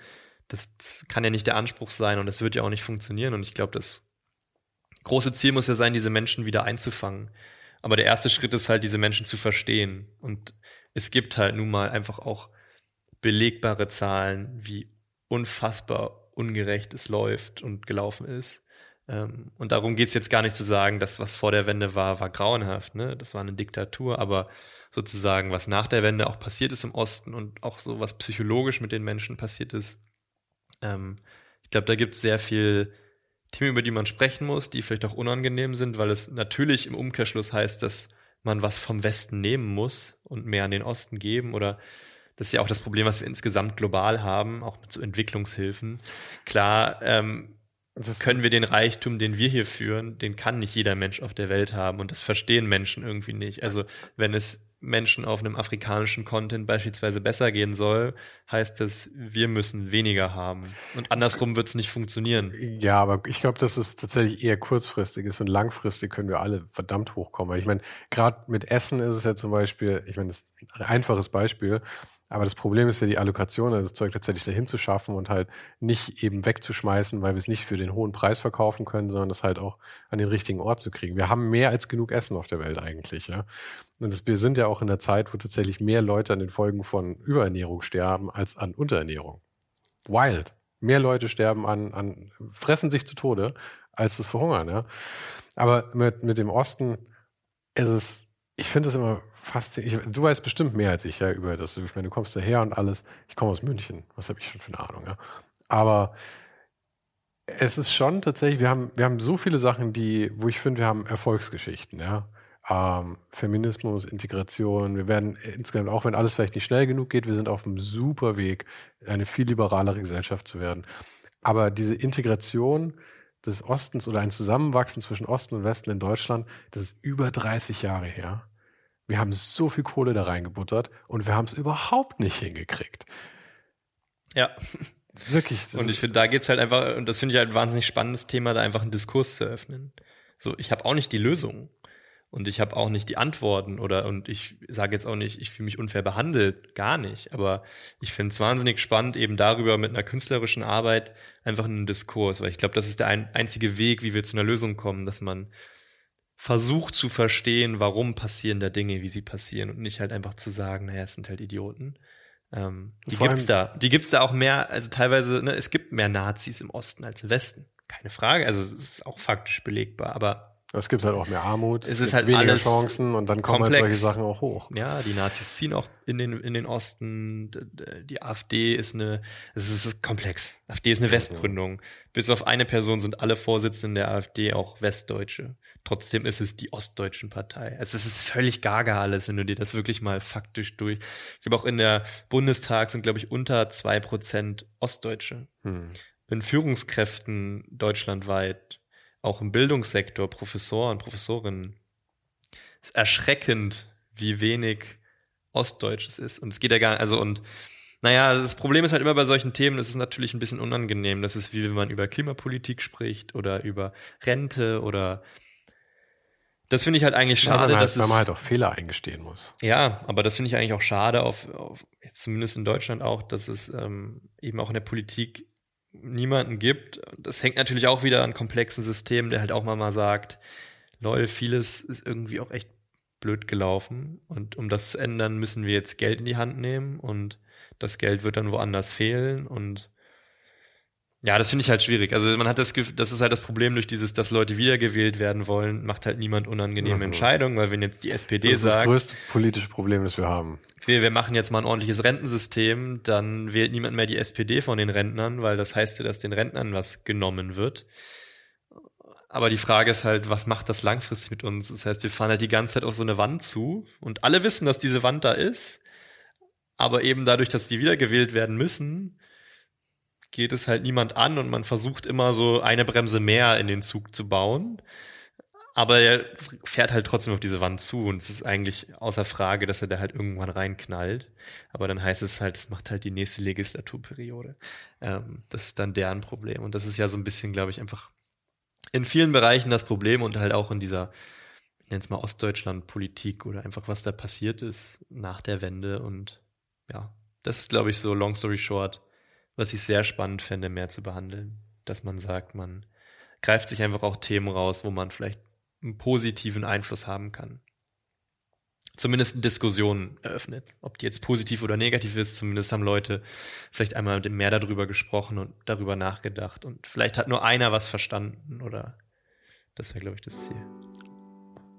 das, das kann ja nicht der Anspruch sein und das wird ja auch nicht funktionieren. Und ich glaube, das große Ziel muss ja sein, diese Menschen wieder einzufangen. Aber der erste Schritt ist halt, diese Menschen zu verstehen. Und es gibt halt nun mal einfach auch belegbare Zahlen, wie unfassbar ungerecht es läuft und gelaufen ist. Ähm, und darum geht's jetzt gar nicht zu sagen, dass was vor der Wende war, war grauenhaft. Ne? Das war eine Diktatur. Aber sozusagen, was nach der Wende auch passiert ist im Osten und auch so was psychologisch mit den Menschen passiert ist, ähm, ich glaube, da gibt es sehr viel Themen, über die man sprechen muss, die vielleicht auch unangenehm sind, weil es natürlich im Umkehrschluss heißt, dass man was vom Westen nehmen muss und mehr an den Osten geben oder das ist ja auch das Problem, was wir insgesamt global haben, auch mit so Entwicklungshilfen. Klar, ähm, können wir den Reichtum, den wir hier führen, den kann nicht jeder Mensch auf der Welt haben und das verstehen Menschen irgendwie nicht. Also wenn es Menschen auf einem afrikanischen Content beispielsweise besser gehen soll, heißt es, wir müssen weniger haben. Und andersrum wird es nicht funktionieren. Ja, aber ich glaube, dass es tatsächlich eher kurzfristig ist und langfristig können wir alle verdammt hochkommen. Weil ich meine, gerade mit Essen ist es ja zum Beispiel, ich meine, das ist ein einfaches Beispiel, aber das Problem ist ja die Allokation, also das Zeug tatsächlich dahin zu schaffen und halt nicht eben wegzuschmeißen, weil wir es nicht für den hohen Preis verkaufen können, sondern das halt auch an den richtigen Ort zu kriegen. Wir haben mehr als genug Essen auf der Welt eigentlich, ja. Und das, wir sind ja auch in der Zeit, wo tatsächlich mehr Leute an den Folgen von Überernährung sterben als an Unterernährung. Wild. Mehr Leute sterben an, an fressen sich zu Tode, als das Verhungern, ja. Aber mit, mit dem Osten ist es, ich finde es immer faszinierend. Du weißt bestimmt mehr als ich ja über das. Ich meine, du kommst daher und alles. Ich komme aus München. Was habe ich schon für eine Ahnung, ja. Aber es ist schon tatsächlich, wir haben, wir haben so viele Sachen, die, wo ich finde, wir haben Erfolgsgeschichten, ja. Ähm, Feminismus, Integration, wir werden insgesamt, auch wenn alles vielleicht nicht schnell genug geht, wir sind auf einem super Weg, eine viel liberalere Gesellschaft zu werden. Aber diese Integration des Ostens oder ein Zusammenwachsen zwischen Osten und Westen in Deutschland, das ist über 30 Jahre her. Wir haben so viel Kohle da reingebuttert und wir haben es überhaupt nicht hingekriegt. Ja. Wirklich. Und ich finde, da geht's halt einfach, und das finde ich halt ein wahnsinnig spannendes Thema, da einfach einen Diskurs zu öffnen. So, ich habe auch nicht die Lösung. Und ich habe auch nicht die Antworten oder und ich sage jetzt auch nicht, ich fühle mich unfair behandelt, gar nicht. Aber ich finde es wahnsinnig spannend, eben darüber mit einer künstlerischen Arbeit einfach einen Diskurs, weil ich glaube, das ist der ein, einzige Weg, wie wir zu einer Lösung kommen, dass man versucht zu verstehen, warum passieren da Dinge, wie sie passieren und nicht halt einfach zu sagen, naja, es sind halt Idioten. Ähm, die Vor gibt's da. Die gibt's da auch mehr, also teilweise, ne, es gibt mehr Nazis im Osten als im Westen. Keine Frage. Also es ist auch faktisch belegbar, aber es gibt halt auch mehr Armut, es, ist halt weniger Chancen und dann kommen komplex. halt solche Sachen auch hoch. Ja, die Nazis ziehen auch in den, in den Osten. Die AfD ist eine, es ist komplex. AfD ist eine Westgründung. Bis auf eine Person sind alle Vorsitzenden der AfD auch Westdeutsche. Trotzdem ist es die ostdeutschen Partei. Also es ist völlig gaga alles, wenn du dir das wirklich mal faktisch durch. Ich glaube auch in der Bundestag sind, glaube ich, unter zwei Prozent Ostdeutsche. Hm. In Führungskräften deutschlandweit auch im Bildungssektor, Professoren, Professorinnen. Es ist erschreckend, wie wenig Ostdeutsch es ist. Und es geht ja gar nicht, also und naja, das Problem ist halt immer bei solchen Themen, das ist natürlich ein bisschen unangenehm. Das ist wie wenn man über Klimapolitik spricht oder über Rente oder das finde ich halt eigentlich schade, ja, weil man, dass halt, man halt auch Fehler eingestehen muss. Ja, aber das finde ich eigentlich auch schade, auf, auf jetzt zumindest in Deutschland auch, dass es ähm, eben auch in der Politik niemanden gibt. Das hängt natürlich auch wieder an komplexen Systemen, der halt auch mal mal sagt, lol, vieles ist irgendwie auch echt blöd gelaufen und um das zu ändern, müssen wir jetzt Geld in die Hand nehmen und das Geld wird dann woanders fehlen und ja, das finde ich halt schwierig. Also man hat das Gefühl, das ist halt das Problem durch dieses, dass Leute wiedergewählt werden wollen, macht halt niemand unangenehme mhm. Entscheidungen, weil wenn jetzt die SPD das sagt. Das ist das größte politische Problem, das wir haben. Wir, wir machen jetzt mal ein ordentliches Rentensystem, dann wählt niemand mehr die SPD von den Rentnern, weil das heißt ja, dass den Rentnern was genommen wird. Aber die Frage ist halt, was macht das langfristig mit uns? Das heißt, wir fahren halt die ganze Zeit auf so eine Wand zu und alle wissen, dass diese Wand da ist. Aber eben dadurch, dass die wiedergewählt werden müssen, geht es halt niemand an und man versucht immer so eine Bremse mehr in den Zug zu bauen. Aber er fährt halt trotzdem auf diese Wand zu und es ist eigentlich außer Frage, dass er da halt irgendwann reinknallt. Aber dann heißt es halt, es macht halt die nächste Legislaturperiode. Ähm, das ist dann deren Problem. Und das ist ja so ein bisschen, glaube ich, einfach in vielen Bereichen das Problem und halt auch in dieser, ich nenne es mal Ostdeutschland-Politik oder einfach was da passiert ist nach der Wende. Und ja, das ist, glaube ich, so long story short, was ich sehr spannend fände, mehr zu behandeln. Dass man sagt, man greift sich einfach auch Themen raus, wo man vielleicht einen positiven Einfluss haben kann. Zumindest eine Diskussion eröffnet. Ob die jetzt positiv oder negativ ist, zumindest haben Leute vielleicht einmal mehr darüber gesprochen und darüber nachgedacht. Und vielleicht hat nur einer was verstanden oder das wäre, glaube ich, das Ziel.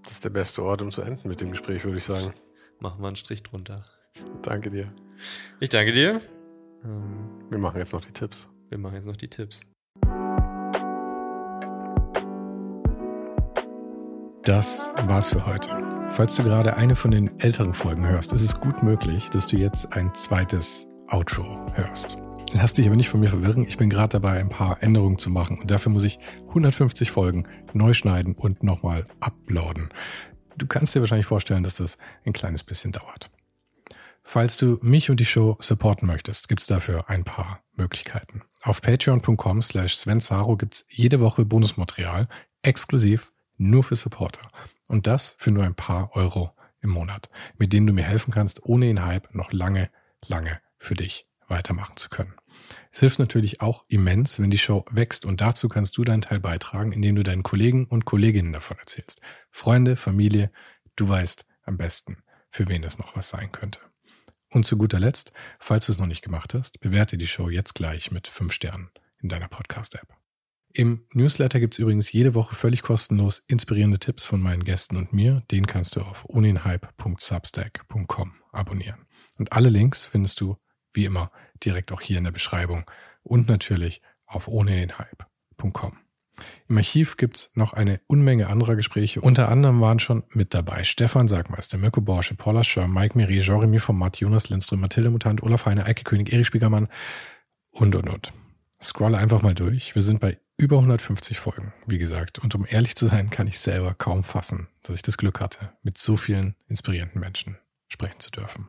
Das ist der beste Ort, um zu enden mit dem Gespräch, würde ich sagen. Machen wir einen Strich drunter. Danke dir. Ich danke dir. Ähm, wir machen jetzt noch die Tipps. Wir machen jetzt noch die Tipps. Das war's für heute. Falls du gerade eine von den älteren Folgen hörst, ist es gut möglich, dass du jetzt ein zweites Outro hörst. Lass dich aber nicht von mir verwirren. Ich bin gerade dabei, ein paar Änderungen zu machen und dafür muss ich 150 Folgen neu schneiden und nochmal uploaden. du kannst dir wahrscheinlich vorstellen, dass das ein kleines bisschen dauert. Falls du mich und die Show supporten möchtest, gibt's dafür ein paar Möglichkeiten. Auf patreon.com slash svensaro gibt's jede Woche Bonusmaterial, exklusiv nur für Supporter. Und das für nur ein paar Euro im Monat, mit denen du mir helfen kannst, ohne den Hype noch lange, lange für dich weitermachen zu können. Es hilft natürlich auch immens, wenn die Show wächst und dazu kannst du deinen Teil beitragen, indem du deinen Kollegen und Kolleginnen davon erzählst. Freunde, Familie, du weißt am besten, für wen das noch was sein könnte. Und zu guter Letzt, falls du es noch nicht gemacht hast, bewerte die Show jetzt gleich mit fünf Sternen in deiner Podcast-App. Im Newsletter gibt's übrigens jede Woche völlig kostenlos inspirierende Tipps von meinen Gästen und mir. Den kannst du auf oninhype.substack.com abonnieren. Und alle Links findest du, wie immer, direkt auch hier in der Beschreibung und natürlich auf ohnedenhype.com. Im Archiv gibt's noch eine Unmenge anderer Gespräche. Unter anderem waren schon mit dabei Stefan Sagmeister, Mirko Borsche, Paula Schör, Mike Miri, Jeremy Format, Jonas Lindström, Mathilde Mutant, Olaf Heine, Eike König, Erich Spiegermann und, und, und. Scrolle einfach mal durch. Wir sind bei über 150 Folgen, wie gesagt. Und um ehrlich zu sein, kann ich selber kaum fassen, dass ich das Glück hatte, mit so vielen inspirierenden Menschen sprechen zu dürfen.